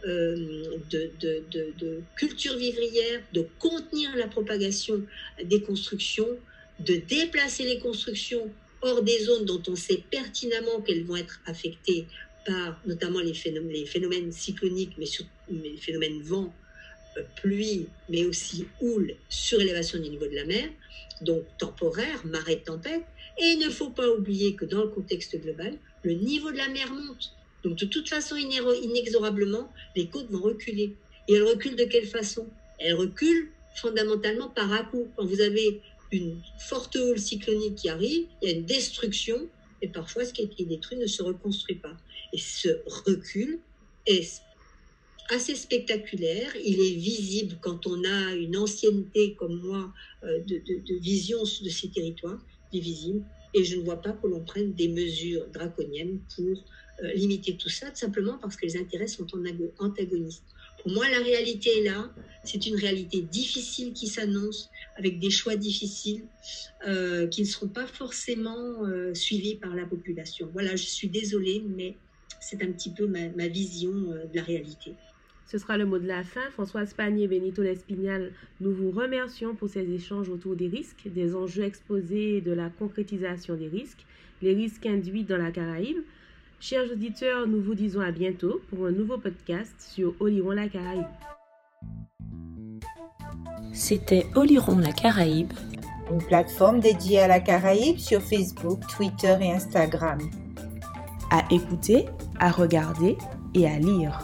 euh, de, culture vivrière, de contenir la propagation des constructions, de déplacer les constructions hors des zones dont on sait pertinemment qu'elles vont être affectées par notamment les phénomènes, les phénomènes cycloniques, mais, sur, les phénomènes vent, euh, pluie, mais aussi houle, surélévation du niveau de la mer, donc temporaire, marée de tempête. Et il ne faut pas oublier que dans le contexte global, le niveau de la mer monte. Donc de toute façon, inexorablement, les côtes vont reculer. Et elles reculent de quelle façon? Elles reculent fondamentalement par à-coup. Quand vous avez une forte houle cyclonique qui arrive, il y a une destruction, et parfois ce qui a été détruit ne se reconstruit pas. Et ce recul est assez spectaculaire. Il est visible quand on a une ancienneté comme moi euh, de, de vision de ces territoires. Il est visible. Et je ne vois pas que l'on prenne des mesures draconiennes pour limiter tout ça, simplement parce que les intérêts sont antagonistes. Pour moi, la réalité est là. C'est une réalité difficile qui s'annonce, avec des choix difficiles euh, qui ne seront pas forcément euh, suivis par la population. Voilà, je suis désolée, mais c'est un petit peu ma, vision de la réalité. ce sera le mot de la fin. Françoise Pagné et Benito Lespignal, nous vous remercions pour ces échanges autour des risques, des enjeux exposés et de la concrétisation des risques, les risques induits dans la Caraïbe. Chers auditeurs, nous vous disons à bientôt pour un nouveau podcast sur Oliron la Caraïbe. C'était Oliron la Caraïbe, une plateforme dédiée à la Caraïbe sur Facebook, Twitter et Instagram. À écouter, à regarder et à lire.